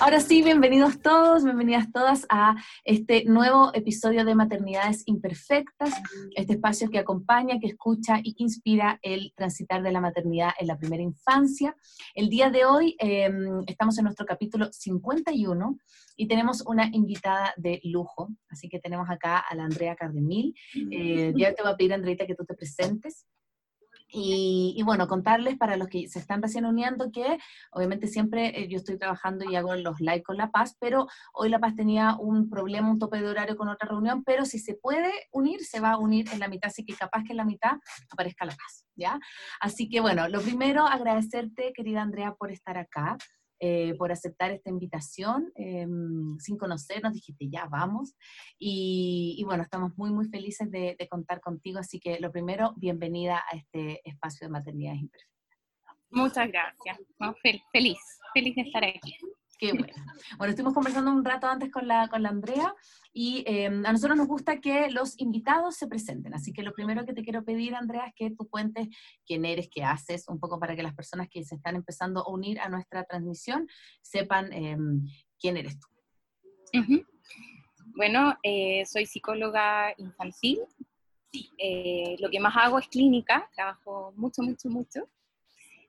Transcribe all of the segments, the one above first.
Ahora sí, bienvenidos todos, bienvenidas todas a este nuevo episodio de Maternidades Imperfectas, este espacio que acompaña, que escucha y que inspira el transitar de la maternidad en la primera infancia. El día de hoy em, estamos en nuestro capítulo 51 y tenemos una invitada de lujo, así que tenemos acá a la Andrea Cardemil. Eh, ya te voy a pedir, Andreita, que tú te presentes. Y, bueno, contarles para los que se están recién uniendo que obviamente siempre eh, yo estoy trabajando y hago los likes con La Paz, pero hoy La Paz tenía un problema, un tope de horario con otra reunión, pero si se puede unir, se va a unir en la mitad, así que capaz que en la mitad aparezca La Paz, ¿ya? Así que bueno, lo primero, agradecerte, querida Andrea, por estar acá. Eh, por aceptar esta invitación. Em, sin conocernos, dijiste, ya vamos. Y, bueno, estamos muy, muy felices de, contar contigo. Así que lo primero, bienvenida a este espacio de maternidades imperfectas. Muchas gracias. feliz, feliz de estar aquí. Qué bueno. Bueno, estuvimos conversando un rato antes con la, con la Andrea y em, a nosotros nos gusta que los invitados se presenten. Así que lo primero que te quiero pedir, Andrea, es que tú cuentes quién eres, qué haces, un poco para que las personas que se están empezando a unir a nuestra transmisión sepan em, quién eres tú. Bueno, eh, soy psicóloga infantil. Eh, lo que más hago es clínica, trabajo mucho, mucho, mucho.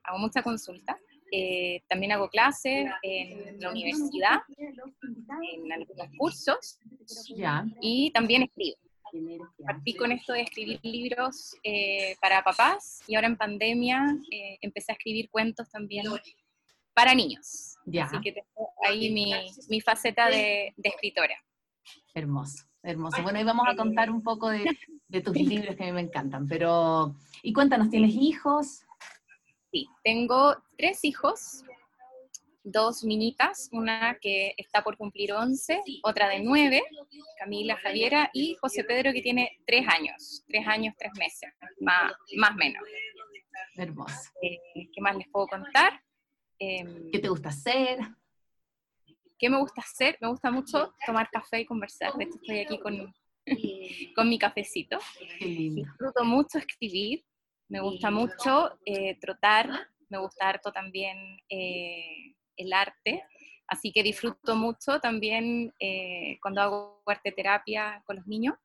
Hago mucha consulta. Eh, también hago clases en la universidad, en algunos cursos, y también escribo. Partí con esto de escribir libros eh, para papás y ahora en pandemia eh, empecé a escribir cuentos también para niños. Así que tengo ahí mi, mi faceta de, de, escritora. Hermoso, hermoso. Bueno, y vamos a contar un poco de, de tus libros que a mí me encantan, pero... Y cuéntanos, ¿tienes hijos? Sí, tengo tres hijos, dos niñitas, una que está por cumplir 11, otra de 9, Camila Javiera, y José Pedro que tiene tres años, tres años, tres meses, más o menos. Hermoso. Eh, ¿Qué más les puedo contar? Em, ¿Qué te gusta hacer? ¿Qué me gusta hacer? Me gusta mucho tomar café y conversar. De hecho, estoy aquí con, con mi cafecito. Disfruto mucho escribir me gusta mucho eh, trotar, me gusta harto también eh, el arte, así que disfruto mucho también eh, cuando hago arte terapia con los niños,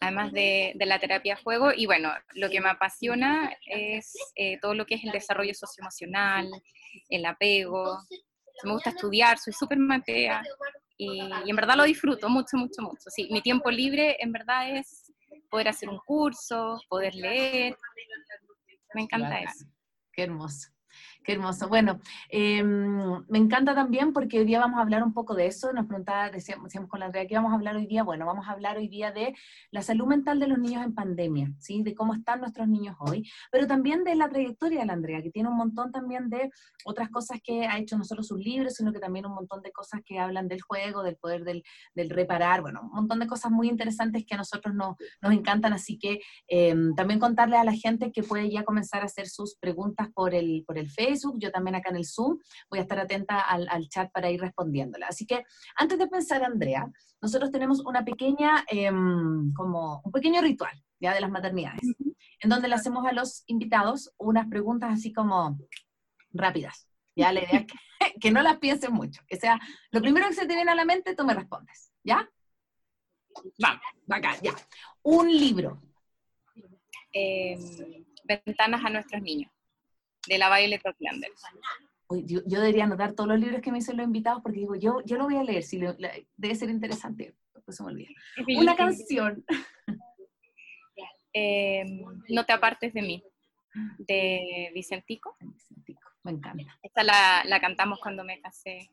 además de, de, la terapia juego. Y bueno, lo que me apasiona es todo lo que es el desarrollo socioemocional, el apego. Me gusta estudiar, soy súper matea y, y, en verdad lo disfruto mucho, mucho, mucho. Sí, mi tiempo libre en verdad es poder hacer un curso, poder leer. Me encanta eso. Qué hermoso. Qué hermoso. Bueno, em, me encanta también porque hoy día vamos a hablar un poco de eso. Nos preguntaba, decíamos, decíamos con la Andrea, ¿qué vamos a hablar hoy día? Bueno, vamos a hablar hoy día de la salud mental de los niños en pandemia, ¿sí? De cómo están nuestros niños hoy, pero también de la trayectoria de la Andrea, que tiene un montón también de otras cosas que ha hecho no solo sus libros, sino que también un montón de cosas que hablan del juego, del poder del, del reparar, bueno, un montón de cosas muy interesantes que a nosotros nos, encantan. Así que em, también contarle a la gente que puede ya comenzar a hacer sus preguntas por el, por el Facebook yo también acá en el Zoom, voy a estar atenta al, chat para ir respondiéndola. Así que antes de pensar, Andrea, nosotros tenemos una pequeña, em, como un pequeño ritual, ya de las maternidades, en donde le hacemos a los invitados unas preguntas así como rápidas. Ya la idea es que, que no las piensen mucho, que sea lo primero que se te viene a la mente, tú me respondes, ¿ya? Vamos, acá, ya. Un libro. Em, ventanas a nuestros niños de la Violet Ocklander. Yo, yo, debería anotar todos los libros que me dicen los invitados porque digo, yo, yo lo voy a leer, si debe ser interesante, pues se me olvida. Una canción. Em, no te apartes de mí, de Vicentico. Vicentico, me encanta. Esta la, la cantamos cuando me casé.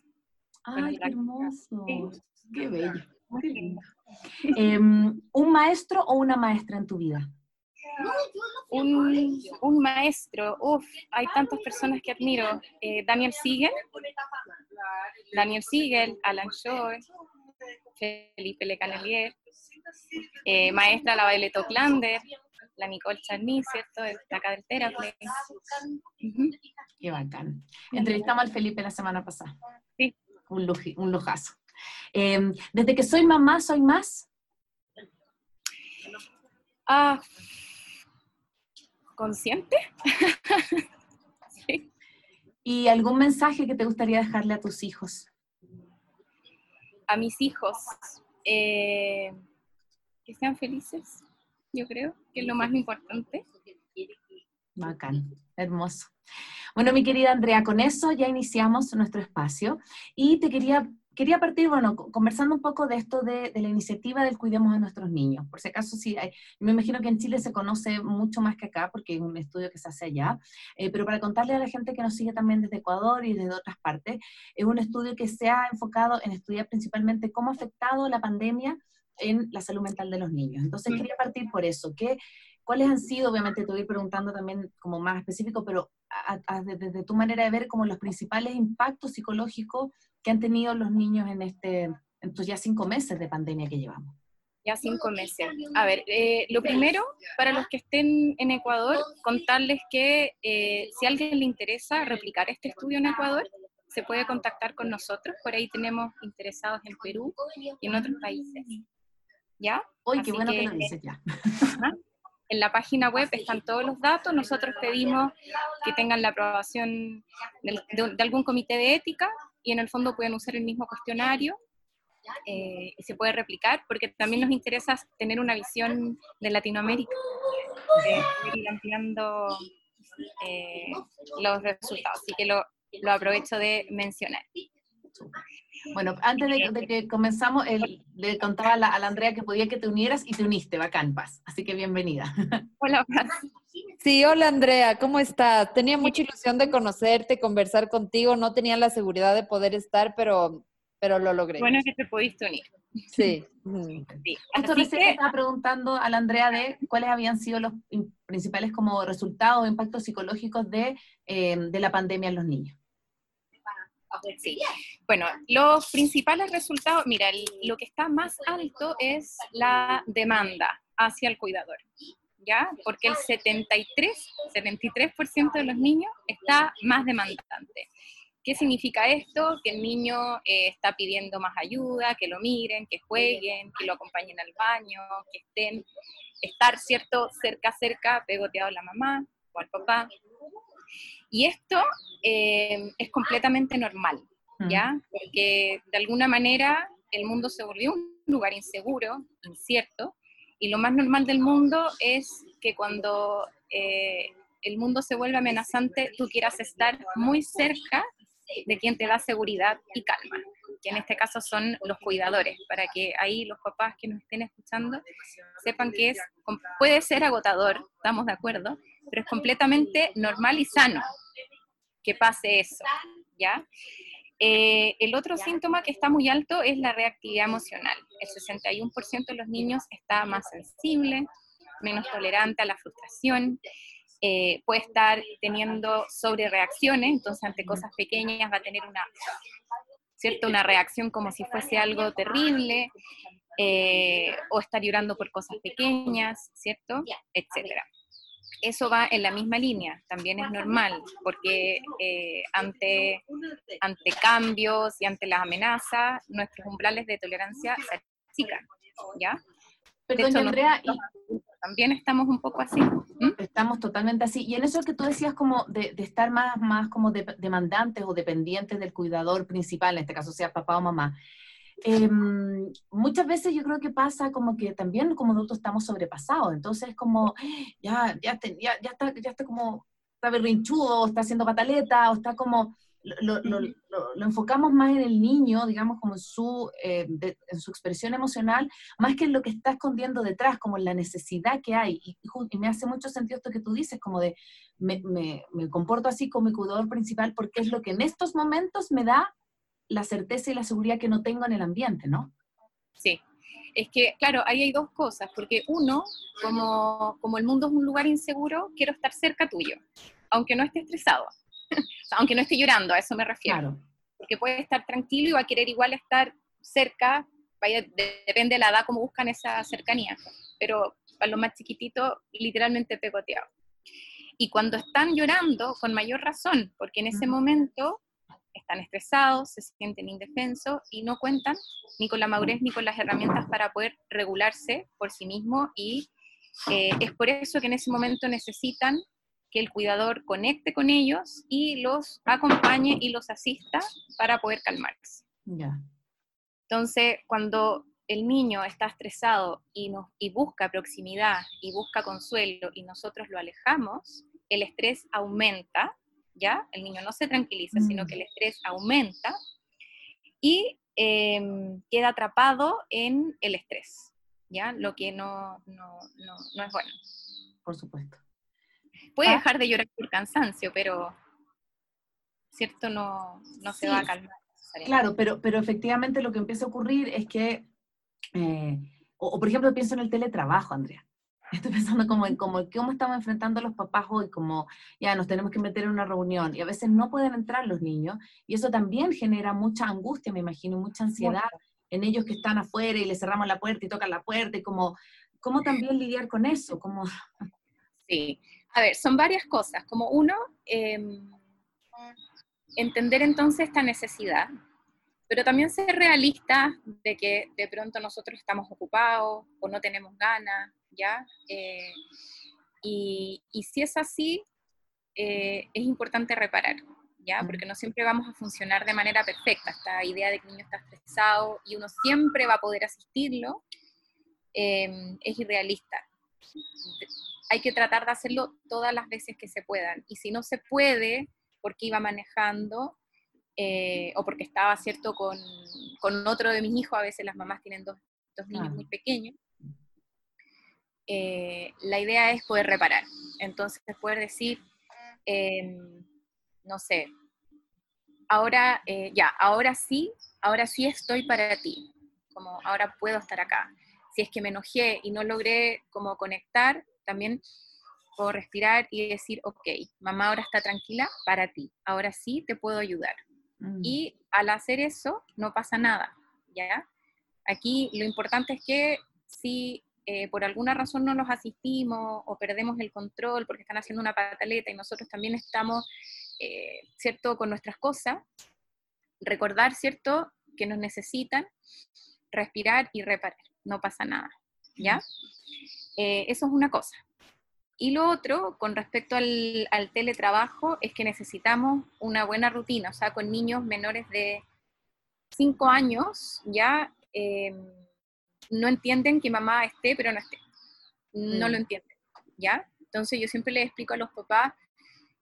Ay, qué hermoso, qué bello. Em, ¿Un maestro o una maestra en tu vida? Un, un maestro, uff, hay tantas personas que admiro. Eh, Daniel Siegel, Daniel Siegel, Alan Shore, Felipe Lecanelier, eh, maestra la Violet Oclander, la Nicole Charny, ¿cierto? De la cadera Qué bacán. Entrevistamos al Felipe la semana pasada. Sí. Un, un lujazo. Em, desde que soy mamá, soy más. Ah, consciente. ¿Y algún mensaje que te gustaría dejarle a tus hijos? A mis hijos, eh, que sean felices, yo creo, que es lo más importante. Bacán, hermoso. Bueno, mi querida Andrea, con eso ya iniciamos nuestro espacio y te quería quería partir, bueno, conversando un poco de esto de, la iniciativa del Cuidemos a nuestros niños. Por si acaso, sí, me imagino que en Chile se conoce mucho más que acá, porque es un estudio que se hace allá, eh, pero para contarle a la gente que nos sigue también desde Ecuador y desde otras partes, es un estudio que se ha enfocado en estudiar principalmente cómo ha afectado la pandemia en la salud mental de los niños. Entonces, quería partir por eso, que ¿Cuáles han sido, obviamente te voy preguntando también como más específico, pero desde tu manera de ver como los principales impactos psicológicos que han tenido los niños en, este, estos ya cinco meses de pandemia que llevamos? Ya cinco meses. A ver, eh, lo primero, para los que estén en Ecuador, contarles que eh, si a alguien le interesa replicar este estudio en Ecuador, se puede contactar con nosotros. Por ahí tenemos interesados en Perú y en otros países. ¿Ya? Uy, qué bueno que, lo dices ya. En la página web están todos los datos. Nosotros pedimos que tengan la aprobación de, algún comité de ética y en el fondo pueden usar el mismo cuestionario eh, y se puede replicar porque también nos interesa tener una visión de Latinoamérica, de ir ampliando eh, los resultados. Así que lo, lo aprovecho de mencionar. Bueno, antes de, que comenzamos, le contaba a la, Andrea que podía que te unieras y te uniste, bacán, Paz. Así que bienvenida. Hola, Paz. Sí, hola Andrea, ¿cómo estás? Tenía mucha ilusión de conocerte, conversar contigo, no tenía la seguridad de poder estar, pero, pero lo logré. Bueno que te pudiste unir. Sí. sí. Recién que... estaba preguntando a la Andrea de cuáles habían sido los principales como resultados o impactos psicológicos de, eh, de la pandemia en los niños. Sí. Bueno, los principales resultados, mira, lo que está más alto es la demanda hacia el cuidador, ¿ya? Porque el 73, 73% de los niños está más demandante. ¿Qué significa esto? Que el niño eh, está pidiendo más ayuda, que lo miren, que jueguen, que lo acompañen al baño, que estén, estar, ¿cierto?, cerca, cerca, pegoteado a la mamá o al papá. Y esto eh, es completamente normal, ¿ya? Porque de alguna manera el mundo se volvió un lugar inseguro, incierto, y lo más normal del mundo es que cuando eh, el mundo se vuelve amenazante, tú quieras estar muy cerca de quien te da seguridad y calma, que en este caso son los cuidadores, para que ahí los papás que nos estén escuchando sepan que es, puede ser agotador, estamos de acuerdo, pero es completamente normal y sano que pase eso, ¿ya? Eh, el otro síntoma que está muy alto es la reactividad emocional. El 61% de los niños está más sensible, menos tolerante a la frustración, eh, puede estar teniendo sobrereacciones, entonces ante cosas pequeñas va a tener una, ¿cierto? una reacción como si fuese algo terrible, eh, o estar llorando por cosas pequeñas, ¿cierto? Etcétera eso va en la misma línea, también es normal, porque eh, ante, ante cambios y ante las amenazas, nuestros umbrales de tolerancia se achican, ¿ya? Perdón, Andrea, también estamos un poco así. Estamos totalmente así. Y en eso que tú decías como de, estar más, más como demandantes o dependientes del cuidador principal, en este caso sea papá o mamá, Em, muchas veces yo creo que pasa como que también como adultos estamos sobrepasados, entonces como ya, ya, ya, ya, está, ya está como, está berrinchudo, o está haciendo pataleta, o está como, lo, lo, lo, enfocamos más en el niño, digamos, como en su, eh, en su expresión emocional, más que en lo que está escondiendo detrás, como en la necesidad que hay. Y, y me hace mucho sentido esto que tú dices, como de, me, me, me comporto así como mi cuidador principal porque es lo que en estos momentos me da la certeza y la seguridad que no tengo en el ambiente, ¿no? Sí, es que, claro, ahí hay dos cosas, porque uno, como, como el mundo es un lugar inseguro, quiero estar cerca tuyo, aunque no esté estresado, aunque no esté llorando, a eso me refiero. Claro. Porque puede estar tranquilo y va a querer igual estar cerca, vaya, depende de la edad como buscan esa cercanía, pero para los más chiquititos, literalmente pegoteado. Y cuando están llorando, con mayor razón, porque en ese momento están estresados, se sienten indefensos y no cuentan ni con la madurez ni con las herramientas para poder regularse por sí mismo y eh, es por eso que en ese momento necesitan que el cuidador conecte con ellos y los acompañe y los asista para poder calmarse. Entonces, cuando el niño está estresado y, nos, y busca proximidad y busca consuelo y nosotros lo alejamos, el estrés aumenta, ¿ya? El niño no se tranquiliza, sino que el mm. estrés aumenta y em, queda atrapado en el estrés, ¿ya? Lo que no, no, no, es bueno. Por supuesto. Puede ah. dejar de llorar por cansancio, pero, ¿cierto? No, no se va a calmar. Claro, pero, pero efectivamente lo que empieza a ocurrir es que, eh, o, por ejemplo pienso en el teletrabajo, Andrea. Estoy pensando como en como, cómo estamos enfrentando a los papás hoy, como ya nos tenemos que meter en una reunión y a veces no pueden entrar los niños y eso también genera mucha angustia, me imagino, mucha ansiedad en ellos que están afuera y les cerramos la puerta y tocan la puerta y como, ¿cómo también lidiar con eso? Como... Sí, a ver, son varias cosas. Como uno, em, entender entonces esta necesidad, pero también ser realista de que de pronto nosotros estamos ocupados o no tenemos ganas, ¿ya? Eh, y, si es así, eh, es importante reparar, ¿ya? Porque no siempre vamos a funcionar de manera perfecta. Esta idea de que el niño está estresado y uno siempre va a poder asistirlo em, es irrealista. Hay que tratar de hacerlo todas las veces que se puedan. Y si no se puede, porque iba manejando, eh, o porque estaba, ¿cierto?, con, con, otro de mis hijos, a veces las mamás tienen dos, dos niños muy pequeños, eh, la idea es poder reparar. Entonces, poder decir, em, no sé, ahora, eh, ya, ahora sí, ahora sí estoy para ti, como ahora puedo estar acá. Si es que me enojé y no logré como conectar, también puedo respirar y decir, ok, mamá ahora está tranquila para ti, ahora sí te puedo ayudar. Mm. Y al hacer eso, no pasa nada, ¿ya? Aquí lo importante es que si eh, por alguna razón no los asistimos o perdemos el control porque están haciendo una pataleta y nosotros también estamos, eh, ¿cierto?, con nuestras cosas, recordar, ¿cierto?, que nos necesitan, respirar y reparar, no pasa nada, ¿ya? Eh, eso es una cosa. Y lo otro, con respecto al, al, teletrabajo, es que necesitamos una buena rutina, o sea, con niños menores de 5 años, ya no entienden que mamá esté, pero no esté. No lo mm. entienden, ¿ya? Entonces yo siempre les explico a los papás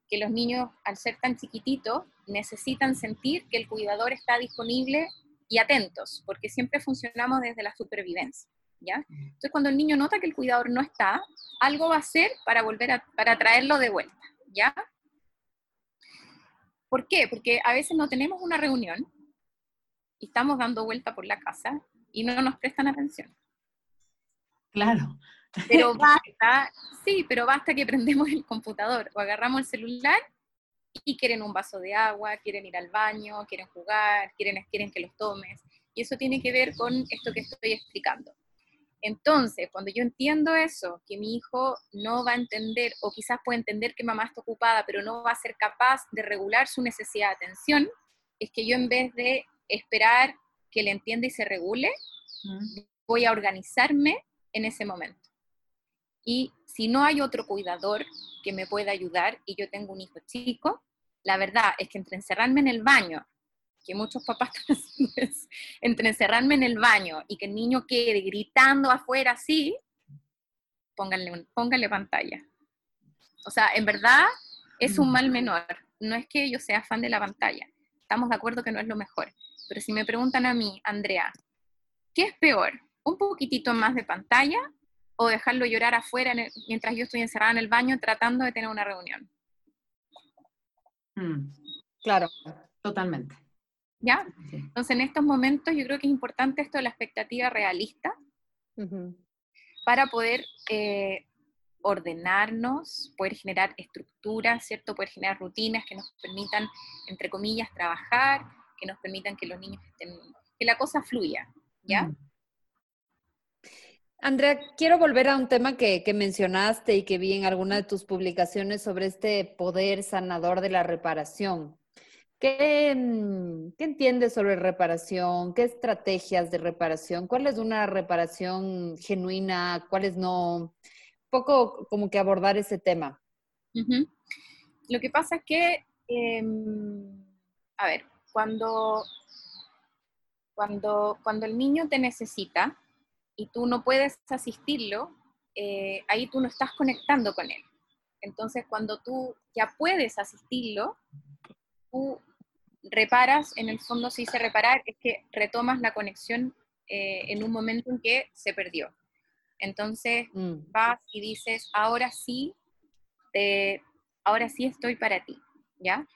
que los niños, al ser tan chiquititos, necesitan sentir que el cuidador está disponible y atentos, porque siempre funcionamos desde la supervivencia, ¿ya? Mm. Entonces cuando el niño nota que el cuidador no está, algo va a hacer para volver a, para traerlo de vuelta, ¿ya? ¿Por qué? Porque a veces no tenemos una reunión y estamos dando vuelta por la casa y no nos prestan atención. Claro. Pero basta, sí, pero basta que prendemos el computador o agarramos el celular y quieren un vaso de agua, quieren ir al baño, quieren jugar, quieren, quieren que los tomes. Y eso tiene que ver con esto que estoy explicando. Entonces, cuando yo entiendo eso, que mi hijo no va a entender, o quizás puede entender que mamá está ocupada, pero no va a ser capaz de regular su necesidad de atención, es que yo en vez de esperar que le entienda y se regule, voy a organizarme en ese momento. Y si no hay otro cuidador que me pueda ayudar y yo tengo un hijo chico, la verdad es que entre encerrarme en el baño, que muchos papás entre encerrarme en el baño y que el niño quede gritando afuera así, pónganle, pónganle pantalla. O sea, en verdad es un mal menor. No es que yo sea fan de la pantalla. Estamos de acuerdo que no es lo mejor. Pero si me preguntan a mí, Andrea, ¿qué es peor? ¿Un poquitito más de pantalla o dejarlo llorar afuera mientras yo estoy encerrada en el baño tratando de tener una reunión? Mm, claro, totalmente. ¿Ya? Entonces, en estos momentos yo creo que es importante esto de la expectativa realista para poder eh, ordenarnos, poder generar estructuras, ¿cierto? Poder generar rutinas que nos permitan, entre comillas, trabajar, que nos permitan que los niños estén, que la cosa fluya, ¿ya? Mm. Andrea, quiero volver a un tema que, mencionaste y que vi en alguna de tus publicaciones sobre este poder sanador de la reparación. ¿Qué, mm, ¿Qué, entiendes sobre reparación? ¿Qué estrategias de reparación? ¿Cuál es una reparación genuina? ¿Cuál es no? Un poco como que abordar ese tema. Lo que pasa es que, em, a ver, cuando, cuando, cuando el niño te necesita y tú no puedes asistirlo, eh, ahí tú no estás conectando con él. Entonces, cuando tú ya puedes asistirlo, tú reparas, en el fondo se dice reparar, es que retomas la conexión eh, en un momento en que se perdió. Entonces mm. vas y dices, ahora sí, ahora sí estoy para ti, ¿ya?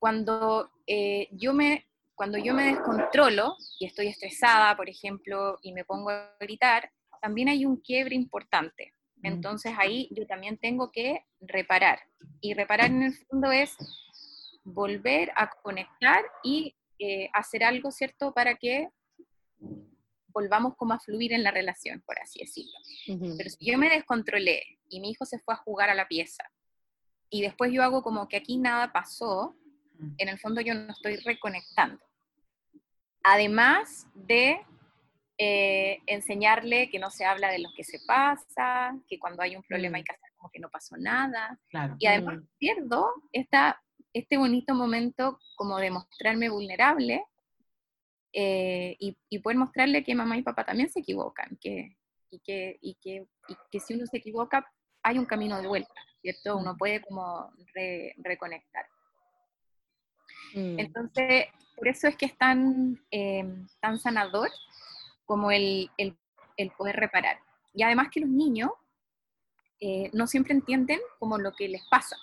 Cuando, eh, yo me, cuando yo me descontrolo y estoy estresada, por ejemplo, y me pongo a gritar, también hay un quiebre importante. Mm. Entonces ahí yo también tengo que reparar. Y reparar en el fondo es volver a conectar y eh, hacer algo, ¿cierto? Para que volvamos como a fluir en la relación, por así decirlo. Pero si yo me descontrolé y mi hijo se fue a jugar a la pieza y después yo hago como que aquí nada pasó. En el fondo yo no estoy reconectando. Además de eh, enseñarle que no se habla de lo que se pasa, que cuando hay un problema hay mm. que hacer como que no pasó nada. Y además mm. pierdo esta este bonito momento como de mostrarme vulnerable eh, y, poder mostrarle que mamá y papá también se equivocan que, y, que, y, que, que si uno se equivoca hay un camino de vuelta, ¿cierto? Uno puede como reconectar. Mm. Entonces, por eso es que es tan, eh, tan sanador como el, el, el, poder reparar. Y además que los niños eh, no siempre entienden como lo que les pasa.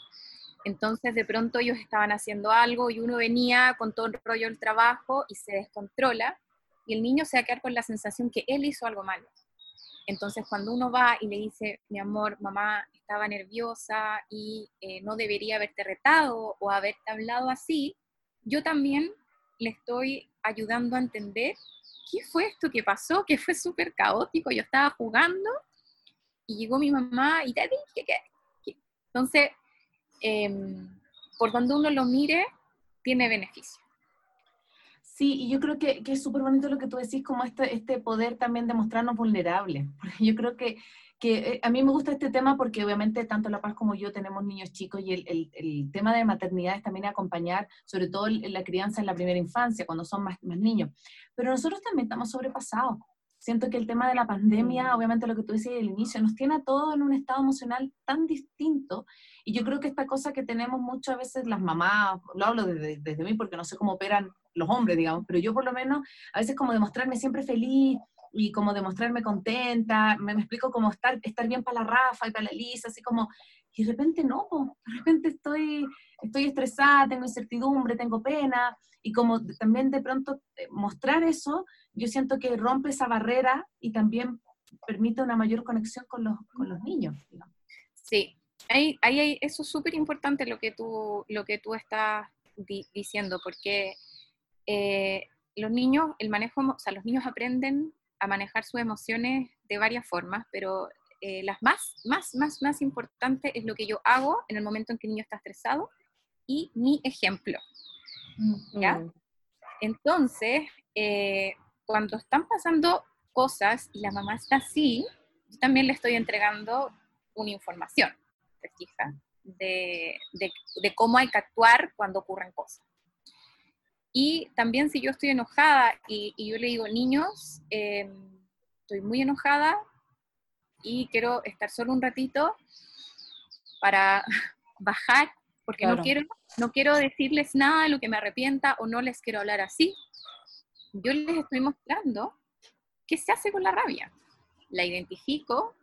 Entonces de pronto ellos estaban haciendo algo y uno venía con todo el rollo del trabajo y se descontrola y el niño se va a quedar con la sensación que él hizo algo malo. Entonces cuando uno va y le dice, mi amor, mamá estaba nerviosa y eh, no debería haberte retado o haberte hablado así, yo también le estoy ayudando a entender qué fue esto que pasó, que fue súper caótico, yo estaba jugando y llegó mi mamá y te dije que... Entonces, Em, por donde uno lo mire, tiene beneficio. Sí, y yo creo que, es súper bonito lo que tú decís, como este, este poder también de mostrarnos vulnerables. Yo creo que, que eh, a mí me gusta este tema porque obviamente tanto La Paz como yo tenemos niños chicos y el, el, el tema de maternidad es también acompañar, sobre todo la crianza en la primera infancia, cuando son más, más niños. Pero nosotros también estamos sobrepasados. Siento que el tema de la pandemia, mm. obviamente lo que tú decías al inicio, nos tiene a todos en un estado emocional tan distinto. Y yo creo que esta cosa que tenemos muchas veces las mamás, lo hablo desde, desde mí porque no sé cómo operan los hombres, digamos, pero yo por lo menos a veces como demostrarme siempre feliz y como demostrarme contenta, me, me explico como estar, estar bien para la Rafa y para la Elisa, así como, y de repente no, de repente estoy, estoy estresada, tengo incertidumbre, tengo pena, y como también de pronto eh, mostrar eso, yo siento que rompe esa barrera y también permite una mayor conexión con los, con los niños. Sí, ahí, ahí, eso es súper importante lo, que tú, lo que tú estás diciendo, porque eh, los niños, el manejo, o sea, los niños aprenden a manejar sus emociones de varias formas, pero eh, las más, más, más, más importantes es lo que yo hago en el momento en que el niño está estresado y mi ejemplo. ¿ya? Entonces, eh, cuando están pasando cosas y la mamá está así, yo también le estoy entregando una información, ¿te fijas? De, de, cómo hay que actuar cuando ocurren cosas. Y también si yo estoy enojada y, yo le digo, niños, em, estoy muy enojada y quiero estar solo un ratito para bajar porque no, quiero, no quiero decirles nada de lo que me arrepienta o no les quiero hablar así. Yo les estoy mostrando qué se hace con la rabia. La identifico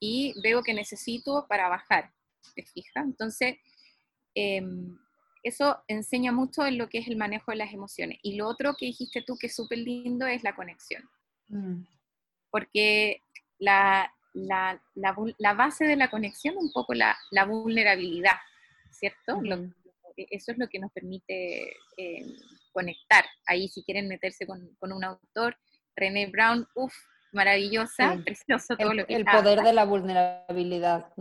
y veo que necesito para bajar. ¿Te fijas? Entonces, em, eso enseña mucho en lo que es el manejo de las emociones. Y lo otro que dijiste tú que es súper lindo es la conexión. Mm. Porque la, la, la, base de la conexión es un poco la, vulnerabilidad. ¿cierto? Eso es lo que nos permite eh, conectar. Ahí si quieren meterse con, un autor, René Brown, uff, maravillosa, precioso todo el, lo que El poder de la vulnerabilidad.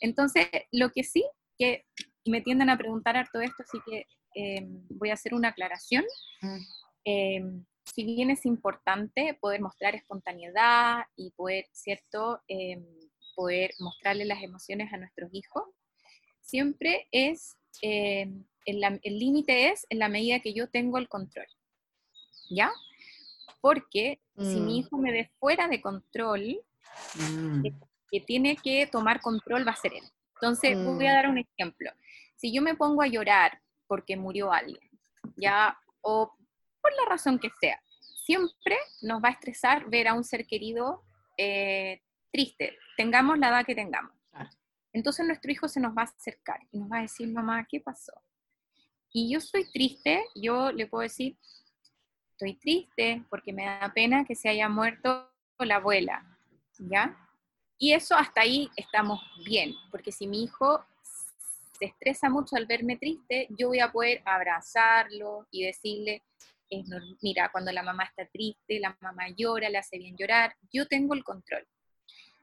Entonces, lo que sí, que me tienden a preguntar harto esto, así que em, voy a hacer una aclaración. Mm. Em, si bien es importante poder mostrar espontaneidad y poder, ¿cierto?, em, poder mostrarle las emociones a nuestros hijos, siempre es, el límite es en la medida que yo tengo el control. ¿Ya? Porque si mi mm. hijo me ve fuera de control, mm. que tiene que tomar control va a ser él. Entonces, voy a mm. dar un ejemplo. Si yo me pongo a llorar porque murió alguien, ya, o por la razón que sea, siempre nos va a estresar ver a un ser querido eh, triste, tengamos la edad que tengamos. Entonces nuestro hijo se nos va a acercar y nos va a decir, mamá, ¿qué pasó? Y yo estoy triste, yo le puedo decir, estoy triste porque me da pena que se haya muerto la abuela, ¿ya? Y eso hasta ahí estamos bien, porque si mi hijo se estresa mucho al verme triste, yo voy a poder abrazarlo y decirle, mira, cuando la mamá está triste, la mamá llora, le hace bien llorar, yo tengo el control.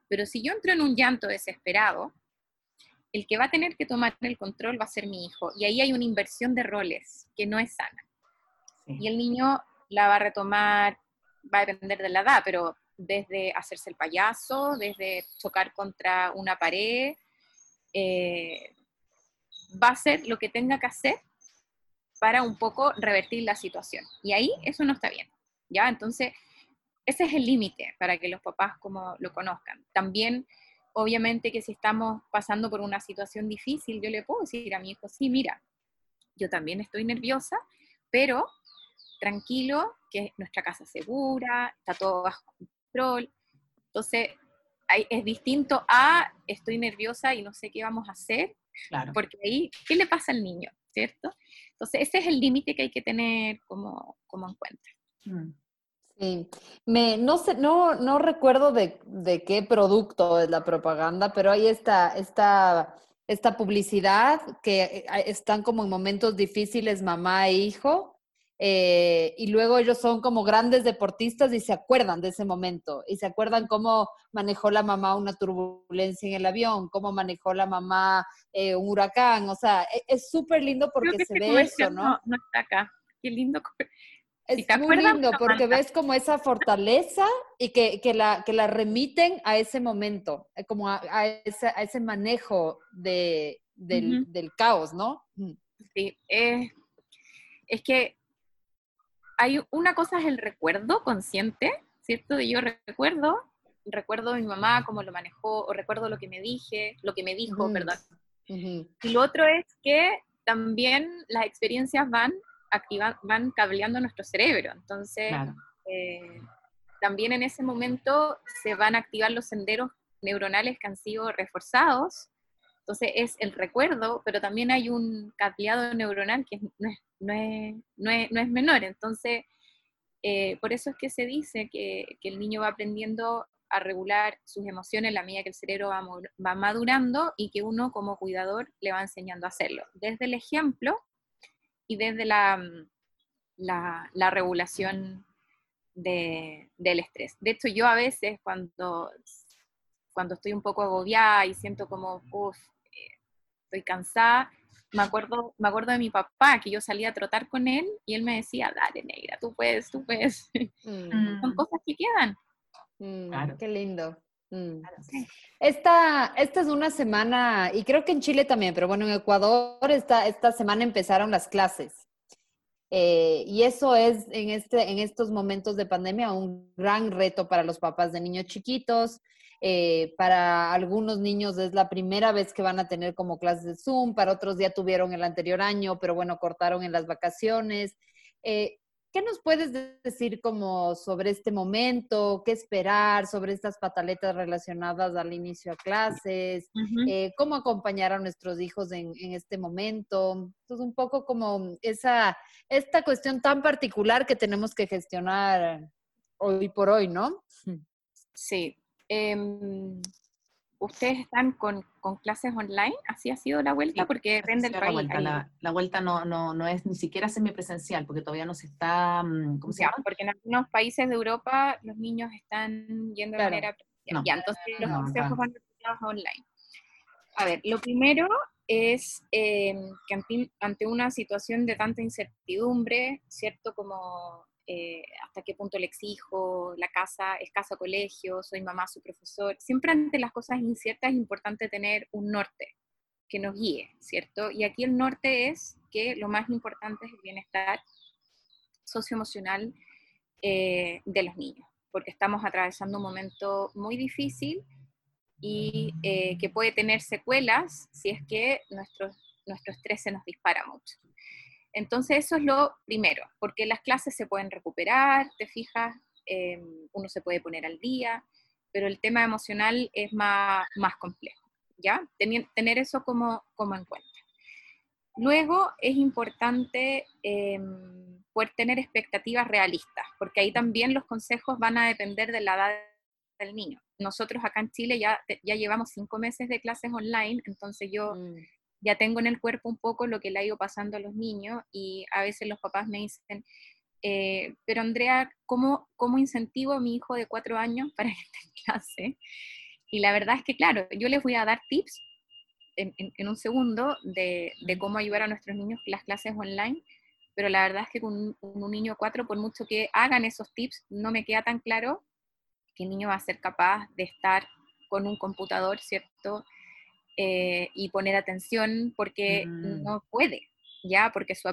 Pero si yo entro en un llanto desesperado, el que va a tener que tomar el control va a ser mi hijo. Y ahí hay una inversión de roles que no es sana. Y el niño la va a retomar, va a depender de la edad, pero desde hacerse el payaso, desde chocar contra una pared, eh, va a hacer lo que tenga que hacer para un poco revertir la situación. Y ahí eso no está bien, ¿ya? Entonces, ese es el límite para que los papás como lo conozcan. También, obviamente que si estamos pasando por una situación difícil, yo le puedo decir a mi hijo, sí, mira, yo también estoy nerviosa, pero tranquilo, que nuestra casa es segura, está todo bajo control. Entonces, es distinto a estoy nerviosa y no sé qué vamos a hacer, porque ahí, ¿qué le pasa al niño? ¿Cierto? Entonces, ese es el límite que hay que tener como, como en cuenta. Mm. Sí, me, no sé, no, no recuerdo de, de, qué producto es la propaganda, pero hay esta, esta, esta publicidad que eh, están como en momentos difíciles mamá e hijo eh, y luego ellos son como grandes deportistas y se acuerdan de ese momento y se acuerdan cómo manejó la mamá una turbulencia en el avión, cómo manejó la mamá eh, un huracán, o sea, e, es súper lindo porque se ve eso, ¿no? ¿no? está acá, qué lindo. Es muy lindo porque ves como esa fortaleza y que, que, la, que la remiten a ese momento, eh, como a, a, ese, a ese, manejo de, del, del, caos, ¿no? Mm. Sí, es que hay una cosa es el recuerdo consciente, ¿cierto? De yo recuerdo, recuerdo a mi mamá cómo lo manejó, o recuerdo lo que me dije, lo que me dijo, perdón. Y lo otro es que también las experiencias van activando, van cableando nuestro cerebro. Entonces, eh, también en ese momento se van a activar los senderos neuronales que han sido reforzados. Entonces es el recuerdo, pero también hay un cableado neuronal que no es no es, no es, no es menor. Entonces, eh, por eso es que se dice que, que, el niño va aprendiendo a regular sus emociones a la medida que el cerebro va, va, madurando y que uno como cuidador le va enseñando a hacerlo, desde el ejemplo y desde la, mm, la, la regulación de, del estrés. De hecho, yo a veces cuando, cuando estoy un poco agobiada y siento como, uff, estoy cansada, me acuerdo, me acuerdo de mi papá, que yo salía a trotar con él y él me decía, dale, negra, tú puedes, tú puedes. Mm. Son cosas que quedan. Mm, claro. Qué lindo. Mm. Esta, esta es una semana, y creo que en Chile también, pero bueno, en Ecuador esta, esta semana empezaron las clases. Eh, y eso es en, este, en estos momentos de pandemia un gran reto para los papás de niños chiquitos. Eh, para algunos niños es la primera vez que van a tener como clases de Zoom, para otros ya tuvieron el anterior año, pero bueno, cortaron en las vacaciones. Eh, ¿Qué nos puedes decir como sobre este momento? ¿Qué esperar sobre estas pataletas relacionadas al inicio a clases? Eh, ¿Cómo acompañar a nuestros hijos en, en, este momento? Entonces, un poco como esa, esta cuestión tan particular que tenemos que gestionar hoy por hoy, ¿no? Sí, Em, ¿Ustedes están con, con, clases online? ¿Así ha sido la vuelta? porque rende el La vuelta, la, vuelta no, no, no, es ni siquiera semipresencial, porque todavía no se está, mm, ¿cómo se llama? Porque en algunos países de Europa los niños están yendo de manera presencial. ya, entonces los consejos van a online. A ver, lo primero es em, que ante, ante, una situación de tanta incertidumbre, ¿cierto? Como eh, hasta qué punto le exijo, la casa es casa colegio, soy mamá, su profesor. Siempre ante las cosas inciertas es importante tener un norte, que nos guíe, ¿cierto? Y aquí el norte es que lo más importante es el bienestar socioemocional eh, de los niños, porque estamos atravesando un momento muy difícil y eh, que puede tener secuelas si es que nuestro, nuestro estrés se nos dispara mucho. Entonces eso es lo primero, porque las clases se pueden recuperar, te fijas, em, uno se puede poner al día, pero el tema emocional es más, más complejo, ¿ya? tener eso como, como en cuenta. Luego es importante em, poder tener expectativas realistas, porque ahí también los consejos van a depender de la edad del niño. Nosotros acá en Chile ya, ya llevamos cinco meses de clases online, entonces yo mm. Ya tengo en el cuerpo un poco lo que le ha ido pasando a los niños y a veces los papás me dicen, eh, pero Andrea, ¿cómo, ¿cómo incentivo a mi hijo de cuatro años para que esté en clase? Y la verdad es que, claro, yo les voy a dar tips en, un segundo de, cómo ayudar a nuestros niños con las clases online, pero la verdad es que con un, niño cuatro, por mucho que hagan esos tips, no me queda tan claro que el niño va a ser capaz de estar con un computador, ¿cierto? Eh, y poner atención porque mm. no puede, ¿ya? Porque su,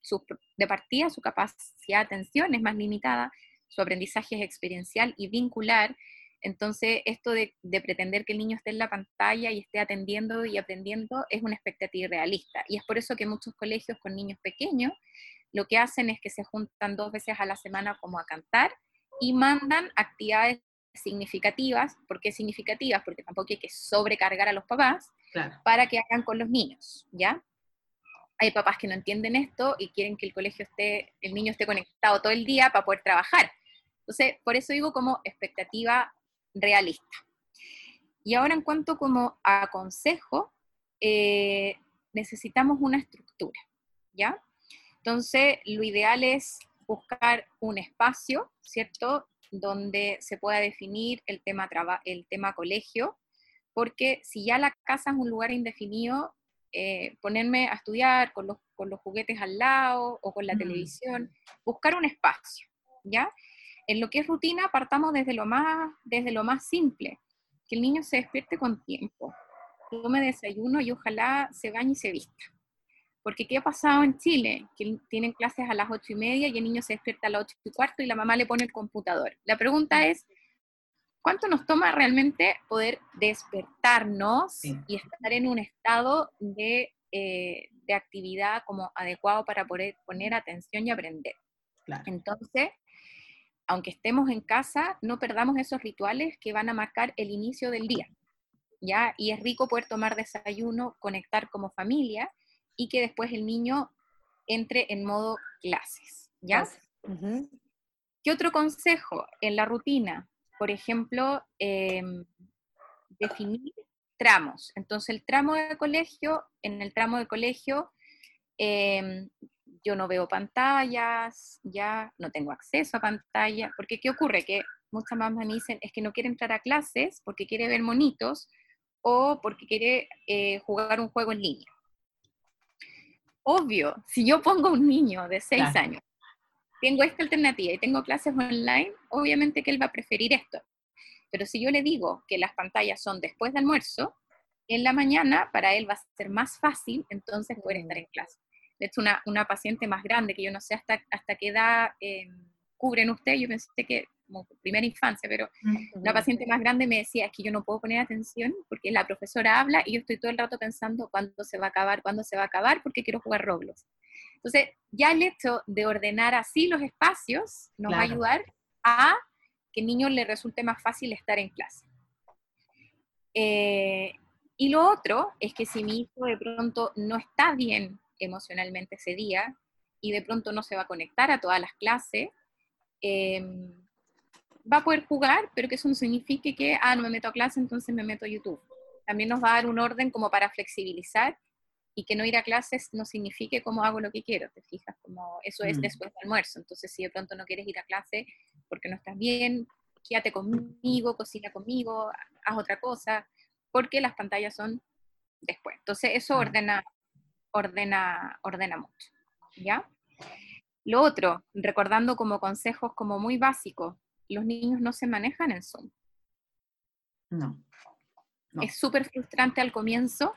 su, de partida su capacidad de atención es más limitada, su aprendizaje es experiencial y vincular, entonces, esto de, pretender que el niño esté en la pantalla y esté atendiendo y aprendiendo es una expectativa irrealista. Y es por eso que muchos colegios con niños pequeños lo que hacen es que se juntan dos veces a la semana como a cantar y mandan actividades significativas. ¿Por qué significativas? Porque tampoco hay que sobrecargar a los papás para que hagan con los niños, ¿ya? Hay papás que no entienden esto y quieren que el colegio esté, el niño esté conectado todo el día para poder trabajar. Entonces, por eso digo como expectativa realista. Y ahora en cuanto como a consejo, eh, necesitamos una estructura, ¿ya? Entonces, lo ideal es buscar un espacio, ¿cierto? Donde se pueda definir el tema, el tema colegio, porque si ya la casa es un lugar indefinido, eh, ponerme a estudiar con los, con los, juguetes al lado o con la mm. televisión, buscar un espacio, ¿ya? En lo que es rutina, partamos desde lo más, desde lo más simple, que el niño se despierte con tiempo, tome desayuno y ojalá se bañe y se vista. Porque ¿qué ha pasado en Chile? Que tienen clases a las ocho y media y el niño se despierta a las ocho y cuarto y la mamá le pone el computador. La pregunta es, ¿cuánto nos toma realmente poder despertarnos y estar en un estado de, eh, de, actividad como adecuado para poder poner atención y aprender? Entonces, aunque estemos en casa, no perdamos esos rituales que van a marcar el inicio del día. ¿ya? Y es rico poder tomar desayuno, conectar como familia y que después el niño entre en modo clases. ¿ya? ¿Qué otro consejo en la rutina? Por ejemplo, em, definir tramos. Entonces, el tramo de colegio, en el tramo de colegio, em, yo no veo pantallas, ya no tengo acceso a pantalla, porque ¿qué ocurre? Que muchas mamás me dicen es que no quiere entrar a clases porque quiere ver monitos o porque quiere eh, jugar un juego en línea. Obvio, si yo pongo un niño de 6 años, tengo esta alternativa y tengo clases online, obviamente que él va a preferir esto. Pero si yo le digo que las pantallas son después de almuerzo, en la mañana para él va a ser más fácil entonces poder estar en clase. De hecho, una, una, paciente más grande, que yo no sé hasta, hasta qué edad eh, cubren ustedes, yo pensé que como primera infancia, pero una paciente más grande me decía, es que yo no puedo poner atención porque la profesora habla y yo estoy todo el rato pensando cuándo se va a acabar, cuándo se va a acabar, porque quiero jugar Roblox. Entonces, ya el hecho de ordenar así los espacios nos va a ayudar a que el niño le resulte más fácil estar en clase. Eh, y lo otro es que si mi hijo de pronto no está bien emocionalmente ese día y de pronto no se va a conectar a todas las clases, em, va a poder jugar, pero que eso no signifique que, ah, no me meto a clase, entonces me meto a YouTube. También nos va a dar un orden como para flexibilizar y que no ir a clases no signifique cómo hago lo que quiero, ¿te fijas? Como eso es mm. después del almuerzo. Entonces, si de pronto no quieres ir a clase porque no estás bien, quédate conmigo, cocina conmigo, haz otra cosa, porque las pantallas son después. Entonces, eso ordena ordena, ordena mucho. ¿Ya? Lo otro, recordando como consejos como muy básicos, los niños no se manejan en Zoom. No. Es súper frustrante al comienzo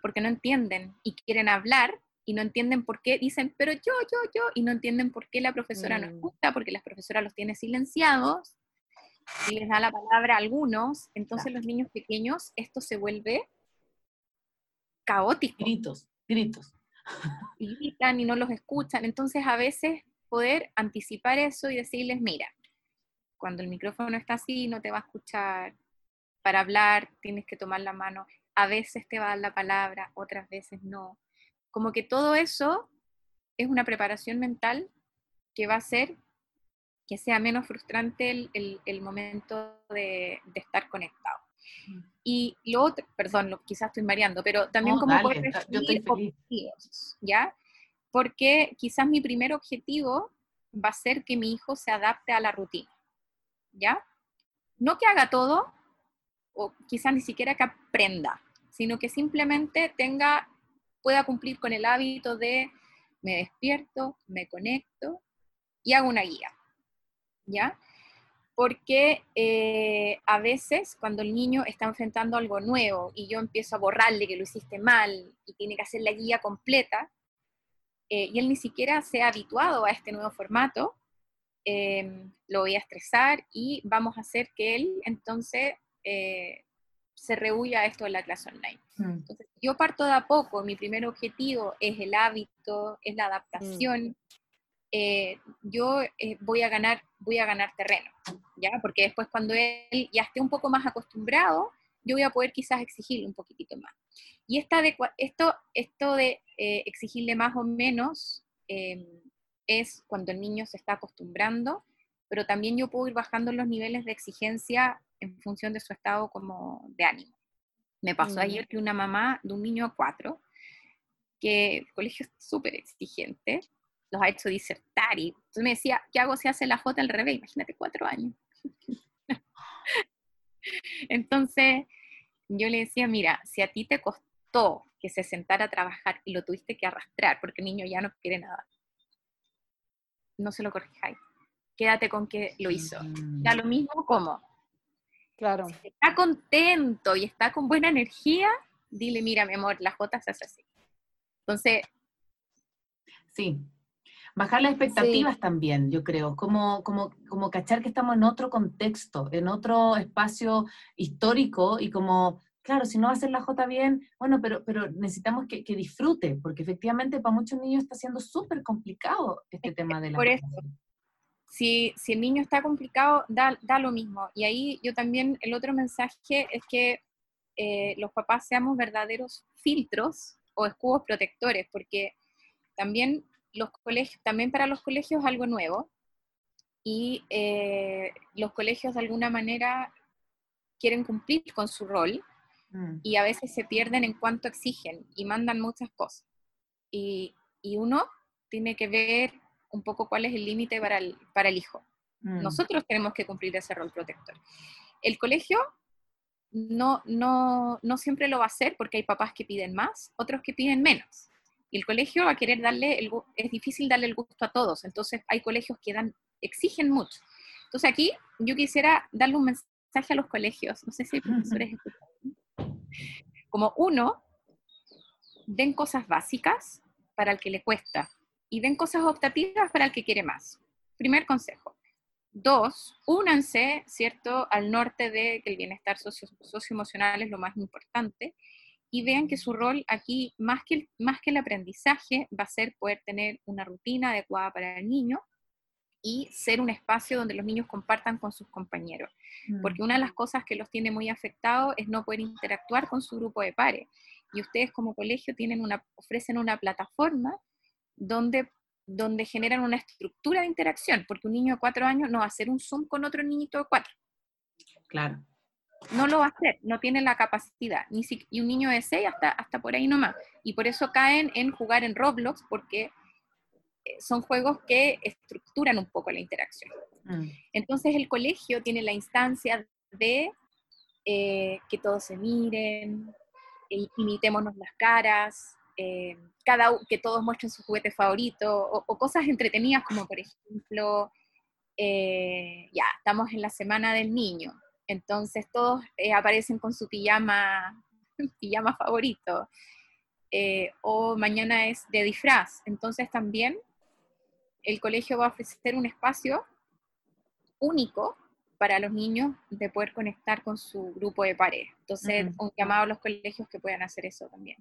porque no entienden y quieren hablar y no entienden por qué dicen, pero yo, yo, yo, y no entienden por qué la profesora no mm. escucha, porque la profesora los tiene silenciados y les da la palabra a algunos, entonces los niños pequeños, esto se vuelve caótico. Gritos, gritos. Y gritan y no los escuchan, entonces a veces poder anticipar eso y decirles, mira, cuando el micrófono está así no te va a escuchar, para hablar tienes que tomar la mano, a veces te va a dar la palabra, otras veces no. Como que todo eso es una preparación mental que va a hacer que sea menos frustrante el, momento de, estar conectado. Mm. Y lo otro, perdón, lo, quizás estoy mareando, pero también como yo estoy objetivos, ¿ya? Porque quizás mi primer objetivo va a ser que mi hijo se adapte a la rutina, ¿ya? No que haga todo, o quizás ni siquiera que aprenda, sino que simplemente tenga, pueda cumplir con el hábito de me despierto, me conecto y hago una guía. ¿Ya? Porque eh, a veces cuando el niño está enfrentando algo nuevo y yo empiezo a borrarle que lo hiciste mal y tiene que hacer la guía completa, eh, y él ni siquiera se ha habituado a este nuevo formato, em, lo voy a estresar y vamos a hacer que él entonces eh, se rehuya a esto de la clase online. Mm. Entonces, yo parto de a poco, mi primer objetivo es el hábito, es la adaptación. Mm. Eh, yo eh, voy, a ganar, voy a ganar terreno, ¿ya? Porque después cuando él ya esté un poco más acostumbrado, yo voy a poder quizás exigirle un poquitito más. Y esta de, esto, esto de exigirle más o menos em, es cuando el niño se está acostumbrando, pero también yo puedo ir bajando los niveles de exigencia en función de su estado como de ánimo. Me pasó ayer que una mamá de un niño a cuatro, que el colegio es súper exigente, los ha hecho disertar y entonces me decía, ¿qué hago si hace la J al revés? Imagínate cuatro años. entonces yo le decía, mira, si a ti te costó que se sentara a trabajar y lo tuviste que arrastrar porque el niño ya no quiere nada, no se lo corrijáis. Quédate con que lo hizo. Da lo mismo como Claro. Si está contento y está con buena energía, dile, mira, mi amor, las gotas se así. Entonces. Sí. Bajar las expectativas también, yo creo, como, como, como cachar que estamos en otro contexto, en otro espacio histórico y como, claro, si no va a hacer la J bien, bueno, pero, pero necesitamos que, disfrute, porque efectivamente para muchos niños está siendo súper complicado este tema de la Por eso, si, el niño está complicado, da, lo mismo. Y ahí yo también, el otro mensaje es que eh, los papás seamos verdaderos filtros o escudos protectores, porque también los colegios, también para los colegios es algo nuevo, y eh, los colegios de alguna manera quieren cumplir con su rol mm. y a veces se pierden en cuanto exigen y mandan muchas cosas. Y, y uno tiene que ver un poco cuál es el límite para el, para el hijo. Mm. Nosotros tenemos que cumplir ese rol protector. El colegio no, no, no siempre lo va a hacer porque hay papás que piden más, otros que piden menos. Y el colegio va a querer darle, el, es difícil darle el gusto a todos, entonces hay colegios que dan, exigen mucho. Entonces aquí yo quisiera darle un mensaje a los colegios, no sé si hay profesores Como uno, den cosas básicas para el que le cuesta, y den cosas optativas para el que quiere más. Primer consejo. Dos, únanse, ¿cierto?, al norte de que el bienestar socio, socioemocional es lo más importante y vean que su rol aquí, más que, más que el aprendizaje, va a ser poder tener una rutina adecuada para el niño y ser un espacio donde los niños compartan con sus compañeros. Mm. Porque una de las cosas que los tiene muy afectados es no poder interactuar con su grupo de pares. Y ustedes como colegio tienen una, ofrecen una plataforma donde, donde generan una estructura de interacción, porque un niño de cuatro años no va a hacer un Zoom con otro niñito de cuatro. Claro. No lo va a hacer, no tiene la capacidad. Ni si, y un niño de seis hasta, hasta por ahí nomás. Y por eso caen en jugar en Roblox, porque son juegos que estructuran un poco la interacción. Mm. Entonces el colegio tiene la instancia de eh, que todos se miren, e imitémonos las caras, eh, cada, que todos muestren su juguete favorito, o, cosas entretenidas como por ejemplo, eh, ya, estamos en la semana del niño, entonces todos aparecen con su pijama, pijama favorito. o mañana es de disfraz. Entonces también el colegio va a ofrecer un espacio único para los niños de poder conectar con su grupo de pares. Entonces, un llamado a los colegios que puedan hacer eso también.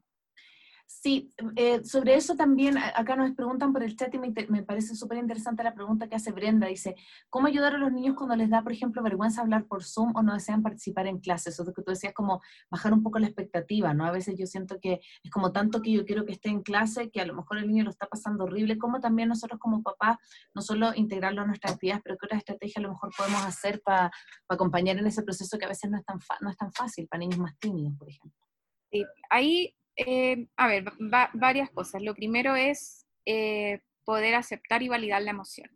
Sí, eh, sobre eso también acá nos preguntan por el chat y me, parece súper interesante la pregunta que hace Brenda. Dice, ¿cómo ayudar a los niños cuando les da, por ejemplo, vergüenza hablar por Zoom o no desean participar en clases? Eso que tú decías, como bajar un poco la expectativa, ¿no? A veces yo siento que es como tanto que yo quiero que esté en clase que a lo mejor el niño lo está pasando horrible, como también nosotros como papás, no solo integrarlo a nuestras actividades, pero qué otra estrategia a lo mejor podemos hacer para acompañar en ese proceso que a veces no es tan, no es tan fácil para niños más tímidos, por ejemplo. Sí, ahí eh, a ver, varias cosas. Lo primero es eh, poder aceptar y validar la emoción,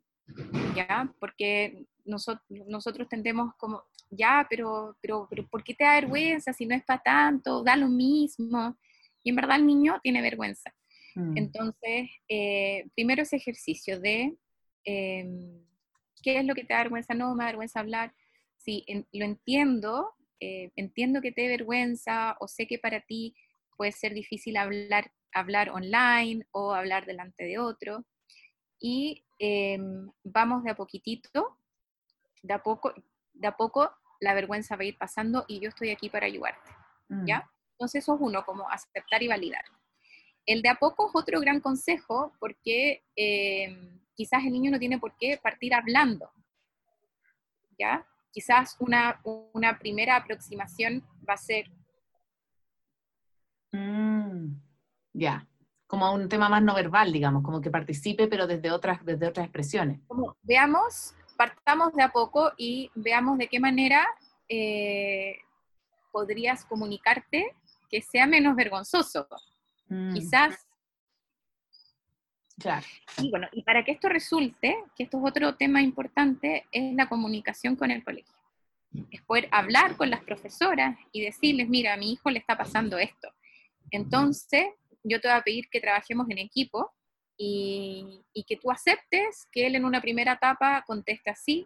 ¿ya? Porque nosotros tendemos como, ya, pero, pero, pero ¿por qué te da vergüenza si no es para tanto? Da lo mismo. Y en verdad el niño tiene vergüenza. Mm. Entonces, eh, primero ese ejercicio de em, qué es lo que te da vergüenza, no me da vergüenza hablar. Si lo entiendo, entiendo que te da vergüenza o sé que para ti puede ser difícil hablar, hablar online o hablar delante de otro. Y em, vamos de a poquitito, de a poco, de a poco la vergüenza va a ir pasando y yo estoy aquí para ayudarte. Mm. ¿Ya? Entonces eso es uno, como aceptar y validar. El de a poco es otro gran consejo porque em, quizás el niño no tiene por qué partir hablando. ¿Ya? Quizás una, una primera aproximación va a ser, Mm, ya, como un tema más no verbal, digamos, como que participe, pero desde otras, desde otras expresiones. Como, veamos, partamos de a poco y veamos de qué manera eh, podrías comunicarte que sea menos vergonzoso. Mm. Quizás. Claro. Y bueno, y para que esto resulte, que esto es otro tema importante, es la comunicación con el colegio. Es poder hablar con las profesoras y decirles, mira, a mi hijo le está pasando esto entonces, yo te voy a pedir que trabajemos en equipo y, que tú aceptes que él en una primera etapa conteste así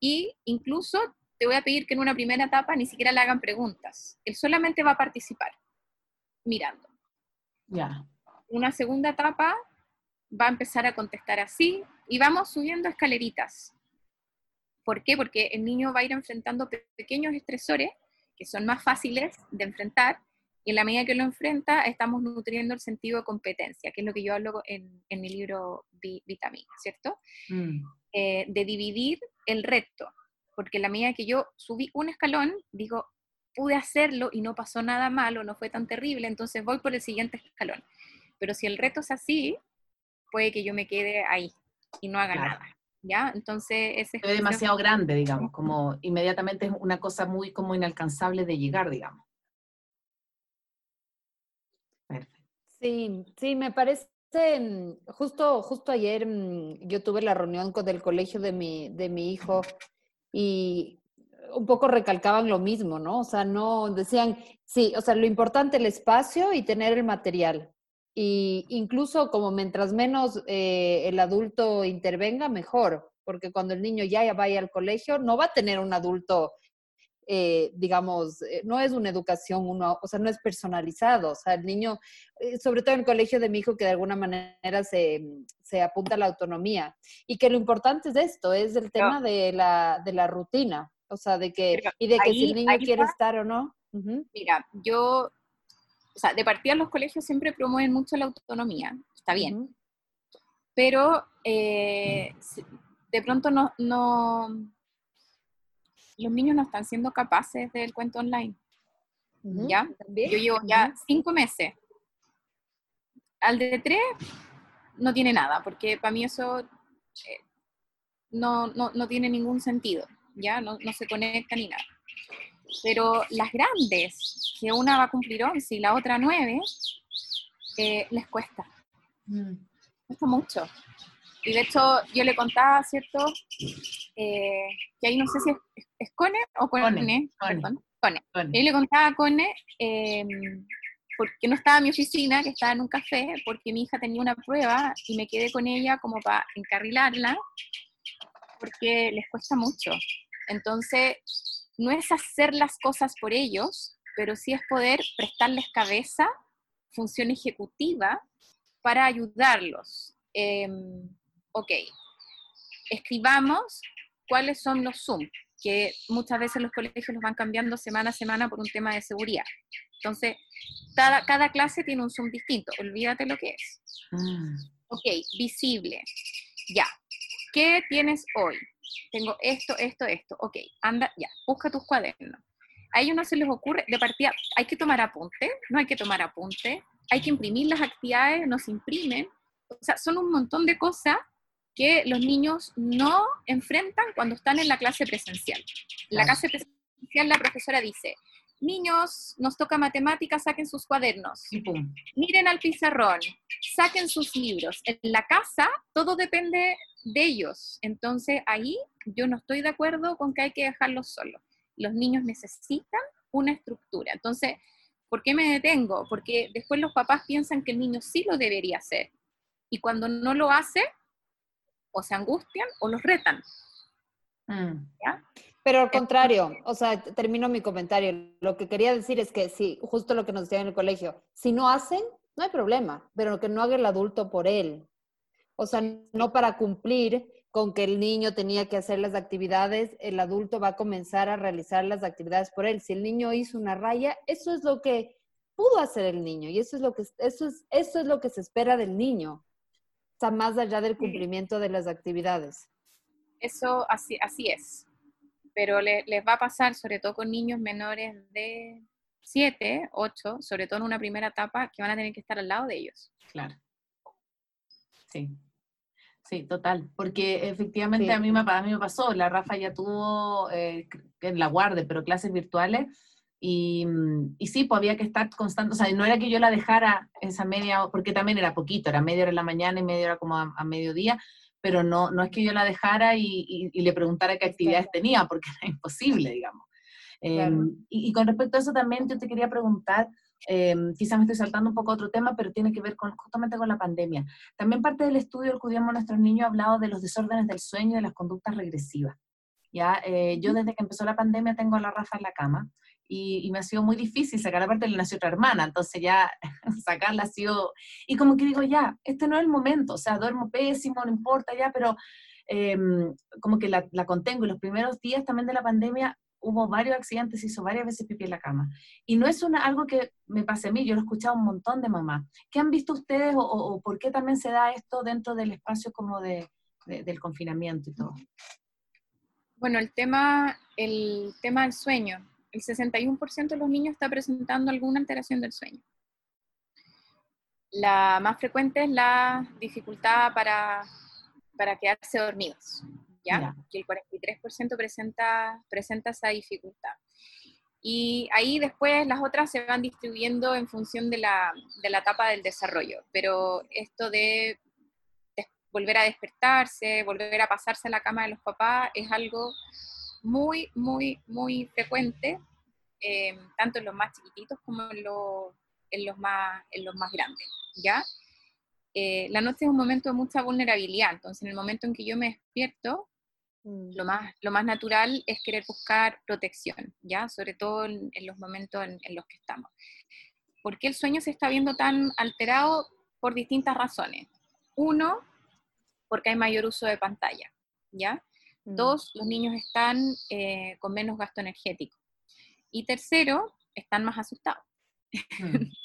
y incluso te voy a pedir que en una primera etapa ni siquiera le hagan preguntas. Él solamente va a participar mirando. Ya. Una segunda etapa va a empezar a contestar así y vamos subiendo escaleritas. ¿Por qué? Porque el niño va a ir enfrentando pequeños estresores que son más fáciles de enfrentar y en la medida que lo enfrenta, estamos nutriendo el sentido de competencia, que es lo que yo hablo en, en mi libro Vitamina, ¿cierto? Mm. Eh, de dividir el reto, porque en la medida que yo subí un escalón, digo, pude hacerlo y no pasó nada malo, no fue tan terrible, entonces voy por el siguiente escalón. Pero si el reto es así, puede que yo me quede ahí y no haga nada. ¿Ya? Entonces, ese es demasiado grande, digamos, como inmediatamente es una cosa muy como inalcanzable de llegar, digamos. Sí, sí, me parece, mm, justo, justo ayer mm, yo tuve la reunión con el colegio de mi, de mi hijo y un poco recalcaban lo mismo, ¿no? O sea, no, decían, sí, o sea, lo importante el espacio y tener el material. Y incluso como mientras menos eh, el adulto intervenga, mejor, porque cuando el niño ya vaya al colegio, no va a tener un adulto eh, digamos, eh, no es una educación, uno, o sea, no es personalizado. O sea, el niño, eh, sobre todo en el colegio de mi hijo, que de alguna manera se, se apunta a la autonomía. Y que lo importante es esto, es el tema de, la, de la rutina. O sea, de que, y de que si el niño quiere estar o no. Mira, yo, o sea, de partida los colegios siempre promueven mucho la autonomía, está bien. Pero de pronto no, no, los niños no están siendo capaces del cuento online. ¿Ya? Yo llevo ya cinco meses. Al de tres no tiene nada, porque para mí eso eh, no, no, tiene ningún sentido, ¿ya? No, se conecta ni nada. Pero las grandes, que una va a cumplir 11 y la otra 9, eh, les cuesta. Mm. Cuesta mucho. Y de hecho, yo le contaba, ¿cierto? Eh, que ahí no sé si es, Cone o Cone, perdón, Cone. Y le contaba a Cone, eh, porque no estaba en mi oficina, que estaba en un café, porque mi hija tenía una prueba y me quedé con ella como para encarrilarla, porque les cuesta mucho. Entonces, no es hacer las cosas por ellos, pero sí es poder prestarles cabeza función ejecutiva para ayudarlos. Em, ok, escribamos cuáles son los Zoom, que muchas veces los colegios los van cambiando semana a semana por un tema de seguridad. Entonces, cada, cada clase tiene un Zoom distinto, olvídate lo que es. Mm. Ok, visible. Ya. ¿Qué tienes hoy? Tengo esto, esto, esto. Ok, anda, ya, busca tus cuadernos. A ellos no se les ocurre, de partida, hay que tomar apunte, no hay que tomar apunte, hay que imprimir las actividades, no se imprimen. O sea, son un montón de cosas que los niños no enfrentan cuando están en la clase presencial. En la clase presencial la profesora dice, niños, nos toca matemáticas, saquen sus cuadernos. Miren al pizarrón, saquen sus libros. En la casa todo depende de ellos. Entonces ahí yo no estoy de acuerdo con que hay que dejarlos solos. Los niños necesitan una estructura. Entonces, ¿por qué me detengo? Porque después los papás piensan que el niño sí lo debería hacer. Y cuando no lo hace, o se angustian o los retan. Mm. Pero al contrario, o sea, termino mi comentario. Lo que quería decir es que sí, justo lo que nos decían en el colegio, si no hacen, no hay problema, pero que no haga el adulto por él. O sea, no para cumplir con que el niño tenía que hacer las actividades, el adulto va a comenzar a realizar las actividades por él. Si el niño hizo una raya, eso es lo que pudo hacer el niño y eso es lo que eso es eso es lo que se espera del niño está más allá del cumplimiento de las actividades. Eso así, así es, pero les va a pasar, sobre todo con niños menores de 7, 8, sobre todo en una primera etapa, que van a tener que estar al lado de ellos. Claro. Sí. Sí, total, porque efectivamente a, mí me, a mí me pasó, la Rafa ya tuvo eh, en la guardia, pero clases virtuales, y, mm, y, sí, pues había que estar constante, o sea, no era que yo la dejara esa media, porque también era poquito, era media hora en la mañana y media hora como a, mediodía, pero no, no es que yo la dejara y, y, le preguntara qué actividades tenía, porque era imposible, digamos. Em, y, con respecto a eso también yo te quería preguntar, eh, quizás me estoy saltando un poco a otro tema, pero tiene que ver con, justamente con la pandemia. También parte del estudio del cuidamos a nuestros niños ha hablado de los desórdenes del sueño y de las conductas regresivas. ¿ya? Eh, yo desde que empezó la pandemia tengo a la Rafa en la cama y, me ha sido muy difícil sacar, aparte le nació otra hermana, entonces ya sacarla ha sido, y como que digo, ya, este no es el momento, o sea, duermo pésimo, no importa ya, pero em, como que la, la, contengo y los primeros días también de la pandemia hubo varios accidentes, hizo varias veces pipí en la cama. Y no es una, algo que me pase a mí, yo lo he escuchado un montón de mamás. ¿Qué han visto ustedes o, o, por qué también se da esto dentro del espacio como de, del confinamiento y todo? Bueno, el tema, el tema del sueño el 61% de los niños está presentando alguna alteración del sueño. La más frecuente es la dificultad para, para quedarse dormidos, ¿ya? Que el 43% presenta, presenta esa dificultad. Y ahí después las otras se van distribuyendo en función de la, de la etapa del desarrollo. Pero esto de, de, volver a despertarse, volver a pasarse a la cama de los papás, es algo muy, muy, muy frecuente, eh, tanto en los más chiquititos como en, en, los, más, en los más grandes, ¿ya? Eh, la noche es un momento de mucha vulnerabilidad, entonces en el momento en que yo me despierto, mm. lo, más, lo más natural es querer buscar protección, ¿ya? Sobre todo en, los momentos en, en, los que estamos. ¿Por qué el sueño se está viendo tan alterado? Por distintas razones. Uno, porque hay mayor uso de pantalla, ¿ya? Mm. Dos, los niños están eh, con menos gasto energético. Y tercero, están más asustados. Mm.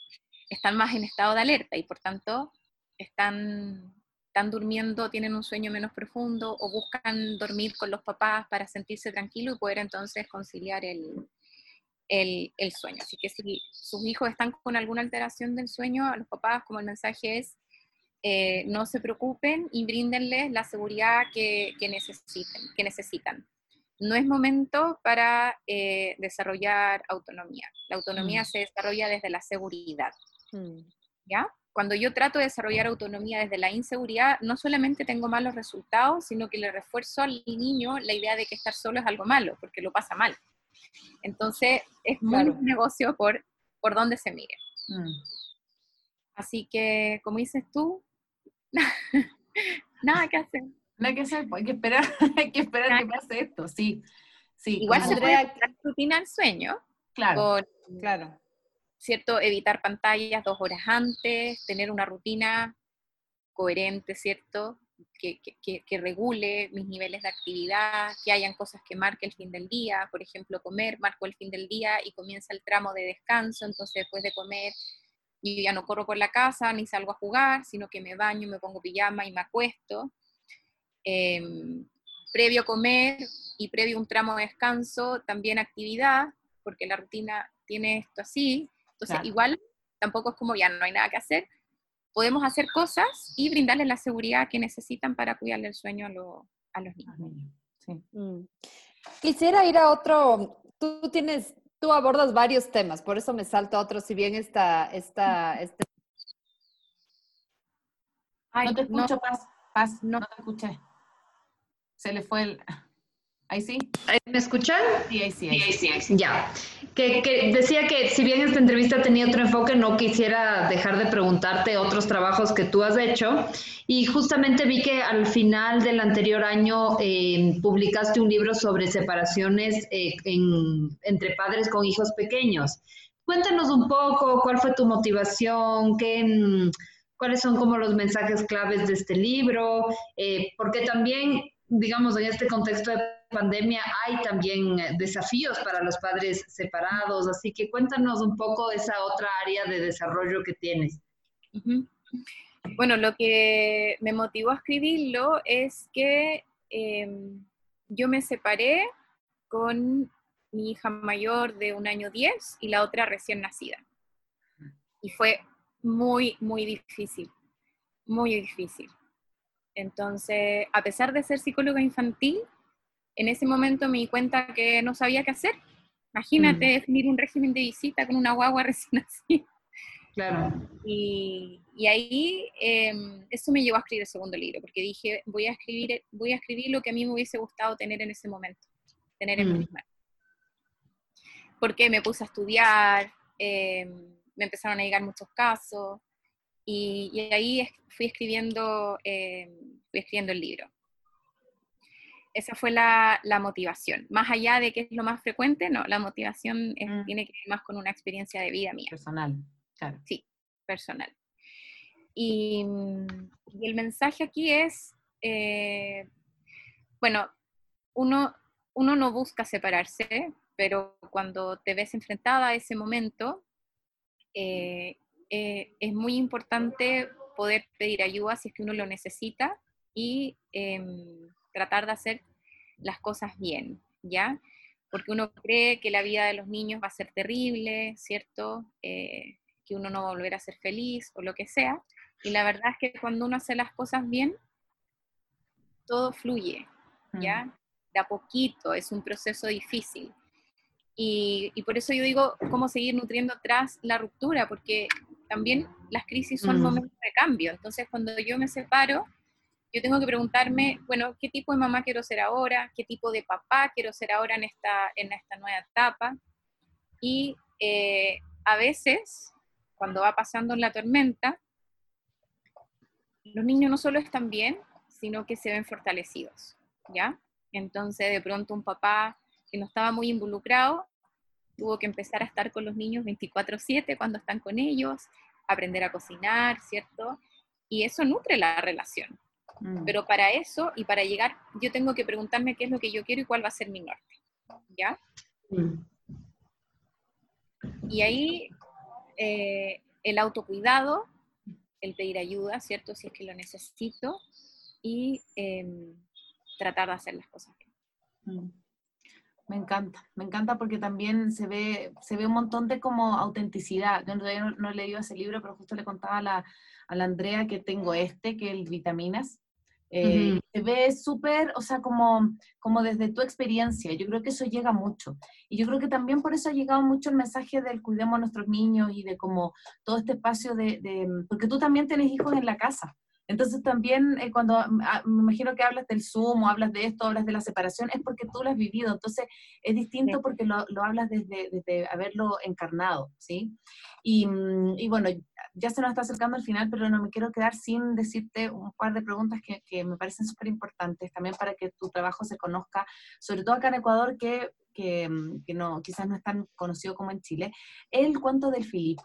están más en estado de alerta y por tanto están, están durmiendo, tienen un sueño menos profundo o buscan dormir con los papás para sentirse tranquilo y poder entonces conciliar el, el, el, sueño. Así que si sus hijos están con alguna alteración del sueño, a los papás como el mensaje es eh, no se preocupen y bríndenles la seguridad que, necesiten, que necesitan. No es momento para eh, desarrollar autonomía. La autonomía mm. se desarrolla desde la seguridad. Mm. ¿Ya? Cuando yo trato de desarrollar autonomía desde la inseguridad, no solamente tengo malos resultados, sino que le refuerzo al niño la idea de que estar solo es algo malo, porque lo pasa mal. Entonces, es muy un negocio por, por donde se mire. Mm. Así que, como dices tú, Nada que hacer. Nada que hacer, hay que esperar, hay que esperar que pase esto, sí. sí Igual se puede la rutina al sueño. Claro, claro. ¿cierto? Evitar pantallas dos horas antes, tener una rutina coherente, ¿cierto? Que, que, regule mis niveles de actividad, que hayan cosas que marque el fin del día, por ejemplo, comer, marco el fin del día y comienza el tramo de descanso, entonces después de comer yo ya no corro por la casa ni salgo a jugar, sino que me baño, me pongo pijama y me acuesto. Em, previo comer y previo un tramo de descanso, también actividad, porque la rutina tiene esto así. Entonces, igual tampoco es como ya no hay nada que hacer. Podemos hacer cosas y brindarles la seguridad que necesitan para cuidarle el sueño a, los niños. Mm. Quisiera ir a otro, tú tienes tú abordas varios temas, por eso me salto a otro, si bien esta, esta, este... Ay, no te escucho, Paz, Paz, no te escuché. Se le fue el... Ahí sí. ¿Me escuchan? Sí, ahí sí. Ahí sí. Ya. Que, decía que si bien esta entrevista tenía otro enfoque, no quisiera dejar de preguntarte otros trabajos que tú has hecho. Y justamente vi que al final del anterior año eh, publicaste un libro sobre separaciones eh, entre padres con hijos pequeños. Cuéntanos un poco cuál fue tu motivación, qué, cuáles son como los mensajes claves de este libro, eh, porque también digamos, en este contexto de pandemia hay también eh, desafíos para los padres separados, así que cuéntanos un poco esa otra área de desarrollo que tienes. Bueno, lo que me motivó a escribirlo es que em, yo me separé con mi hija mayor de un año 10 y la otra recién nacida. Y fue muy, muy difícil, muy difícil. Entonces, a pesar de ser psicóloga infantil, en ese momento me di cuenta que no sabía qué hacer. Imagínate mm. definir un régimen de visita con una guagua recién nacida. Claro. Y, ahí em, eso me llevó a escribir el segundo libro, porque dije, voy a escribir, voy a escribir lo que a mí me hubiese gustado tener en ese momento, tener en mm. mis manos. Porque me puse a estudiar, em, me empezaron a llegar muchos casos, y, ahí fui escribiendo, eh, fui escribiendo el libro. Esa fue la, motivación. Más allá de que es lo más frecuente, no, la motivación mm. tiene que ver más con una experiencia de vida mía. Personal, claro. Sí, personal. Y, el mensaje aquí es, eh, bueno, uno, uno no busca separarse, pero cuando te ves enfrentada a ese momento, eh, eh, es muy importante poder pedir ayuda si es que uno lo necesita y em, tratar de hacer las cosas bien, ¿ya? Porque uno cree que la vida de los niños va a ser terrible, ¿cierto? Eh, que uno no va a volver a ser feliz o lo que sea. Y la verdad es que cuando uno hace las cosas bien, todo fluye, ¿ya? Mm. De a poquito, es un proceso difícil. Y, y, por eso yo digo, cómo seguir nutriendo tras la ruptura, porque también las crisis son mm. momentos de cambio. Entonces, cuando yo me separo, yo tengo que preguntarme, bueno, ¿qué tipo de mamá quiero ser ahora? ¿Qué tipo de papá quiero ser ahora en esta, en esta nueva etapa? Y eh, a veces, cuando va pasando en la tormenta, los niños no solo están bien, sino que se ven fortalecidos, ¿ya? Entonces, de pronto un papá que no estaba muy involucrado tuvo que empezar a estar con los niños 24/7 cuando están con ellos, aprender a cocinar, ¿cierto? Y eso nutre la relación. Mm. Pero para eso y para llegar, yo tengo que preguntarme qué es lo que yo quiero y cuál va a ser mi norte. ¿Ya? Mm. Y ahí eh, el autocuidado, el pedir ayuda, ¿cierto? Si es que lo necesito, y em, tratar de hacer las cosas bien. Mm. Me encanta, me encanta porque también se ve, se ve un montón de como autenticidad. Yo no, no he leído ese libro, pero justo le contaba a la, a la Andrea que tengo este, que es el Vitaminas. Eh, se ve súper, o sea, como, como desde tu experiencia. Yo creo que eso llega mucho. Y yo creo que también por eso ha llegado mucho el mensaje del cuidemos a nuestros niños y de como todo este espacio de, de porque tú también tienes hijos en la casa. Entonces también eh, cuando ah, me imagino que hablas del Zoom o hablas de esto, hablas de la separación, es porque tú lo has vivido. Entonces es distinto porque lo, lo hablas desde, desde, haberlo encarnado, ¿sí? Y, mm, y, bueno, ya se nos está acercando al final, pero no me quiero quedar sin decirte un par de preguntas que, que me parecen súper importantes también para que tu trabajo se conozca, sobre todo acá en Ecuador, que que, que, no, quizás no es tan conocido como en Chile, el cuento del Filipo.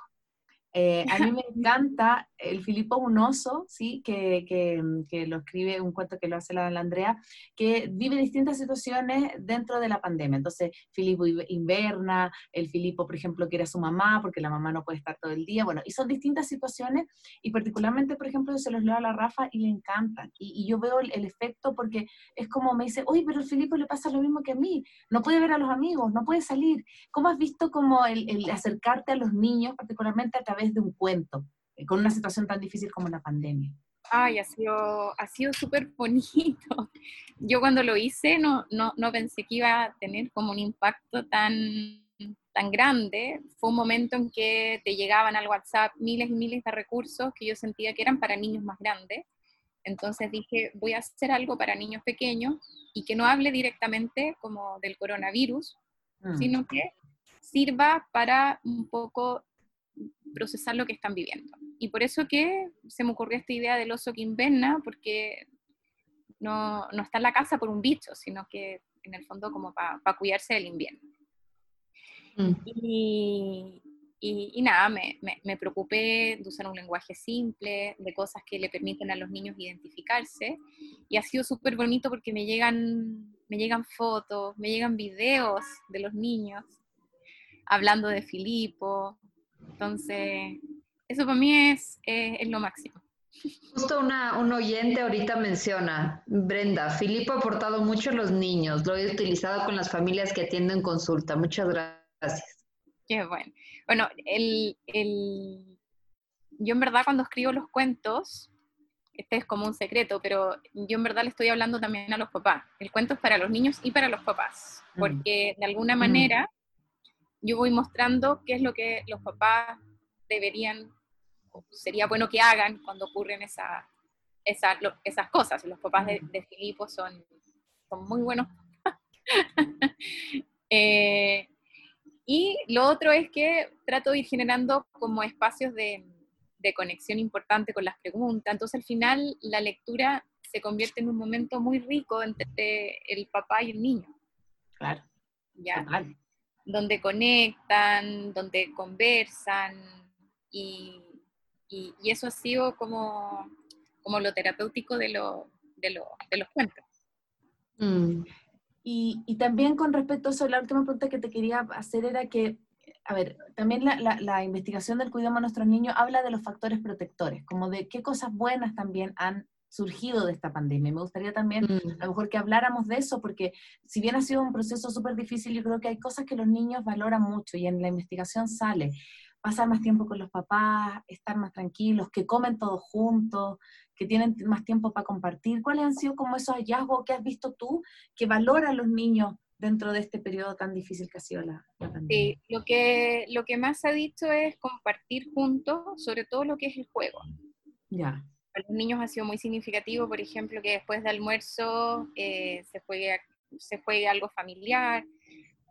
Eh, a mí me encanta el Filipo un oso, ¿sí? Que, que, lo escribe, un cuento que lo hace la, Andrea, que vive distintas situaciones dentro de la pandemia. Entonces, Filipo inverna, el Filipo, por ejemplo, quiere a su mamá porque la mamá no puede estar todo el día. Bueno, y son distintas situaciones y particularmente, por ejemplo, yo se los leo a la Rafa y le encantan. Y, yo veo el, efecto porque es como me dice, oye, pero al Filipo le pasa lo mismo que a mí. No puede ver a los amigos, no puede salir. ¿Cómo has visto como el, el acercarte a los niños, particularmente a través de un cuento? Eh, con una situación tan difícil como la pandemia. Ay, ha sido, ha sido súper bonito. Yo cuando lo hice no, no, no, pensé que iba a tener como un impacto tan, tan grande. Fue un momento en que te llegaban al WhatsApp miles y miles de recursos que yo sentía que eran para niños más grandes. Entonces dije, voy a hacer algo para niños pequeños y que no hable directamente como del coronavirus, mm. sino que sirva para un poco procesar lo que están viviendo. Y por eso que se me ocurrió esta idea del oso que inverna, porque no, no, está en la casa por un bicho, sino que en el fondo como para cuidarse del invierno. Mm. Y, y, nada, me, me, preocupé de usar un lenguaje simple, de cosas que le permiten a los niños identificarse. Y ha sido súper bonito porque me llegan, me llegan fotos, me llegan videos de los niños hablando de Filipo, entonces, eso para mí es, es, lo máximo. Justo una, un oyente ahorita menciona, Brenda, Filipo ha aportado mucho a los niños, lo he utilizado con las familias que atienden consulta. Muchas gracias. Qué bueno. Bueno, el, el, yo en verdad cuando escribo los cuentos, este es como un secreto, pero yo en verdad le estoy hablando también a los papás. El cuento es para los niños y para los papás, mm. porque de alguna mm. Yo voy mostrando qué es lo que los papás deberían, sería bueno que hagan cuando ocurren esa, esas cosas. Los papás de, de Filipo son, son muy buenos. Eh, y lo otro es que trato de ir generando como espacios de, de conexión importante con las preguntas. Entonces al final la lectura se convierte en un momento muy rico entre el papá y el niño. Claro. ¿Ya? Donde conectan, donde conversan y, y, eso ha sido como, como lo terapéutico de, lo, de, lo, de los cuentos. Mm. Y, y, también con respecto a la última pregunta que te quería hacer era que, a ver, también la, la, la investigación del cuidado de nuestros niños habla de los factores protectores, como de qué cosas buenas también han surgido de esta pandemia. Me gustaría también, mm. a lo mejor, que habláramos de eso, porque si bien ha sido un proceso súper difícil, yo creo que hay cosas que los niños valoran mucho y en la investigación sale. Pasar más tiempo con los papás, estar más tranquilos, que comen todos juntos, que tienen más tiempo para compartir. ¿Cuáles han sido como esos hallazgos que has visto tú que valoran los niños dentro de este periodo tan difícil que ha sido la, pandemia? Sí, lo que, lo que más ha dicho es compartir juntos, sobre todo lo que es el juego. Ya para los niños ha sido muy significativo, por ejemplo, que después de almuerzo eh, se, juegue, se juegue algo familiar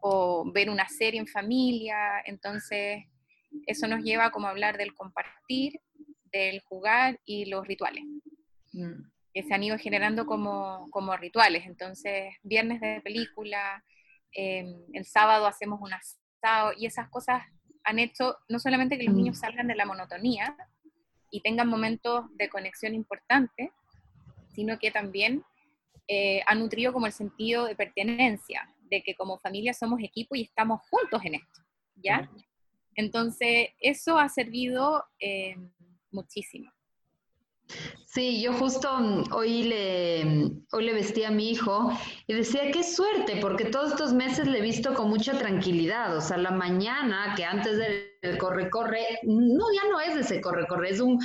o ver una serie en familia. Entonces, eso nos lleva como a hablar del compartir, del jugar y los rituales. Mm. que se han ido generando como, como rituales. Entonces, viernes de película, em, el sábado hacemos un asado y esas cosas han hecho no solamente que los mm. niños salgan de la monotonía, y tengan momentos de conexión importantes, sino que también eh, ha nutrido como el sentido de pertenencia, de que como familia somos equipo y estamos juntos en esto, ¿ya? Entonces, eso ha servido eh, muchísimo. Sí, yo justo mm, hoy le, mm, hoy le vestí a mi hijo y decía, qué suerte, porque todos estos meses le he visto con mucha tranquilidad. O sea, la mañana, que antes del corre-corre, no, ya no es ese corre-corre, es un,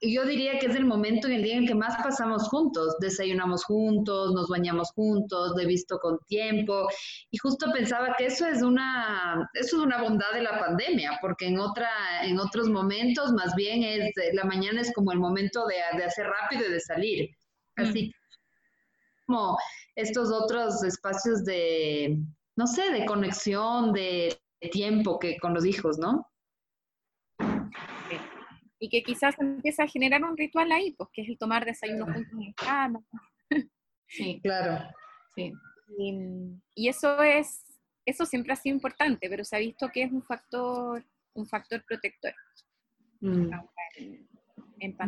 yo diría que es el momento en el día en que más pasamos juntos, desayunamos juntos, nos bañamos juntos, de visto con tiempo, y justo pensaba que eso es una, eso es una bondad de la pandemia, porque en otra, en otros momentos más bien es, la mañana es como el momento de, hacer rápido y de salir. Así como estos otros espacios de, no sé, de conexión, de tiempo que con los hijos, ¿no? Y que quizás empieza a generar un ritual ahí, pues que es el tomar desayuno juntos en cama. Sí, claro. Sí. Y, eso es, eso siempre ha sido importante, pero se ha visto que es un factor, un factor protector. Mm.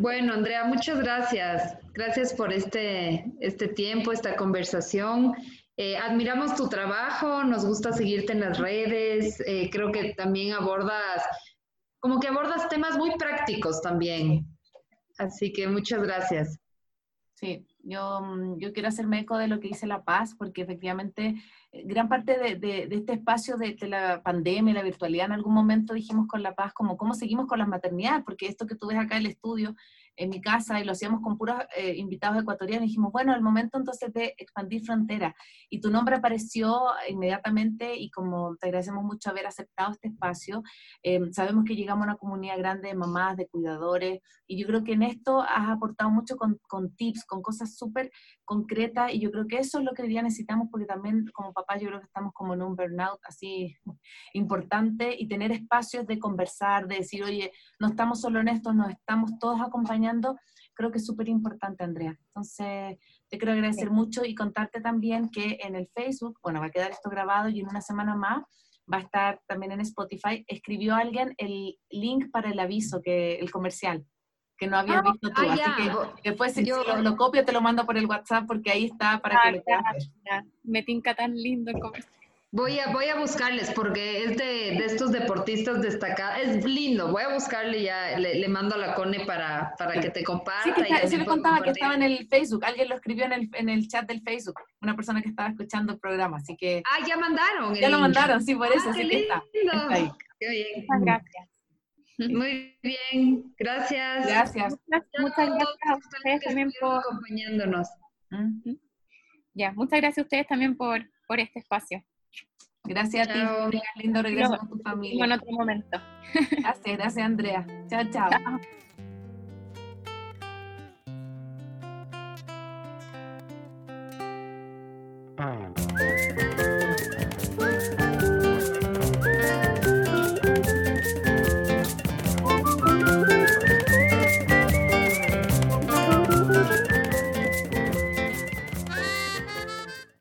Bueno, Andrea, muchas gracias. Gracias por este, este tiempo, esta conversación. Eh, admiramos tu trabajo, nos gusta seguirte en las redes, eh, creo que también abordas, como que abordas temas muy prácticos también. Así que muchas gracias. Sí, yo, mm, yo quiero hacerme eco de lo que dice La Paz, porque efectivamente eh, gran parte de, de, este espacio de, la pandemia, la virtualidad, en algún momento dijimos con La Paz, como cómo seguimos con las maternidades, porque esto que tú ves acá en el estudio en mi casa y lo hacíamos con puros eh, invitados ecuatorianos. Dijimos, bueno, el momento entonces de expandir frontera. Y tu nombre apareció inmediatamente y como te agradecemos mucho haber aceptado este espacio, eh, sabemos que llegamos a una comunidad grande de mamás, de cuidadores, y yo creo que en esto has aportado mucho con, con tips, con cosas súper concretas, y yo creo que eso es lo que hoy día necesitamos porque también como papás yo creo que estamos como en un burnout así importante y tener espacios de conversar, de decir, oye, no estamos solo en esto, nos estamos todos acompañando creo que es súper importante, Andrea. Entonces, te quiero agradecer mucho y contarte también que en el Facebook, bueno, va a quedar esto grabado y en una semana más va a estar también en Spotify, escribió alguien el link para el aviso, que el comercial, que no habías ah, visto tú. Ah, así que después si, yo, lo, copio te lo mando por el WhatsApp porque ahí está para que lo veas. Me tinca tan lindo el comercial. Voy a, voy a buscarles porque es de, estos deportistas destacados. Es lindo. Voy a buscarle ya, le, mando a la Cone para, para que te comparta. Sí, que sí me contaba que estaba en el Facebook. Alguien lo escribió en el, en el chat del Facebook. Una persona que estaba escuchando el programa. Así que. Ah, ya mandaron. Ya lo mandaron, sí, por eso. Ah, qué lindo. Qué bien. Muchas gracias. Muy bien, gracias. Gracias. Muchas, gracias a ustedes también por acompañándonos. Ya, muchas gracias a ustedes también por, por este espacio. Gracias a ti, lindo regreso con tu familia. En otro momento. Gracias, gracias Andrea. chao. chao. chao.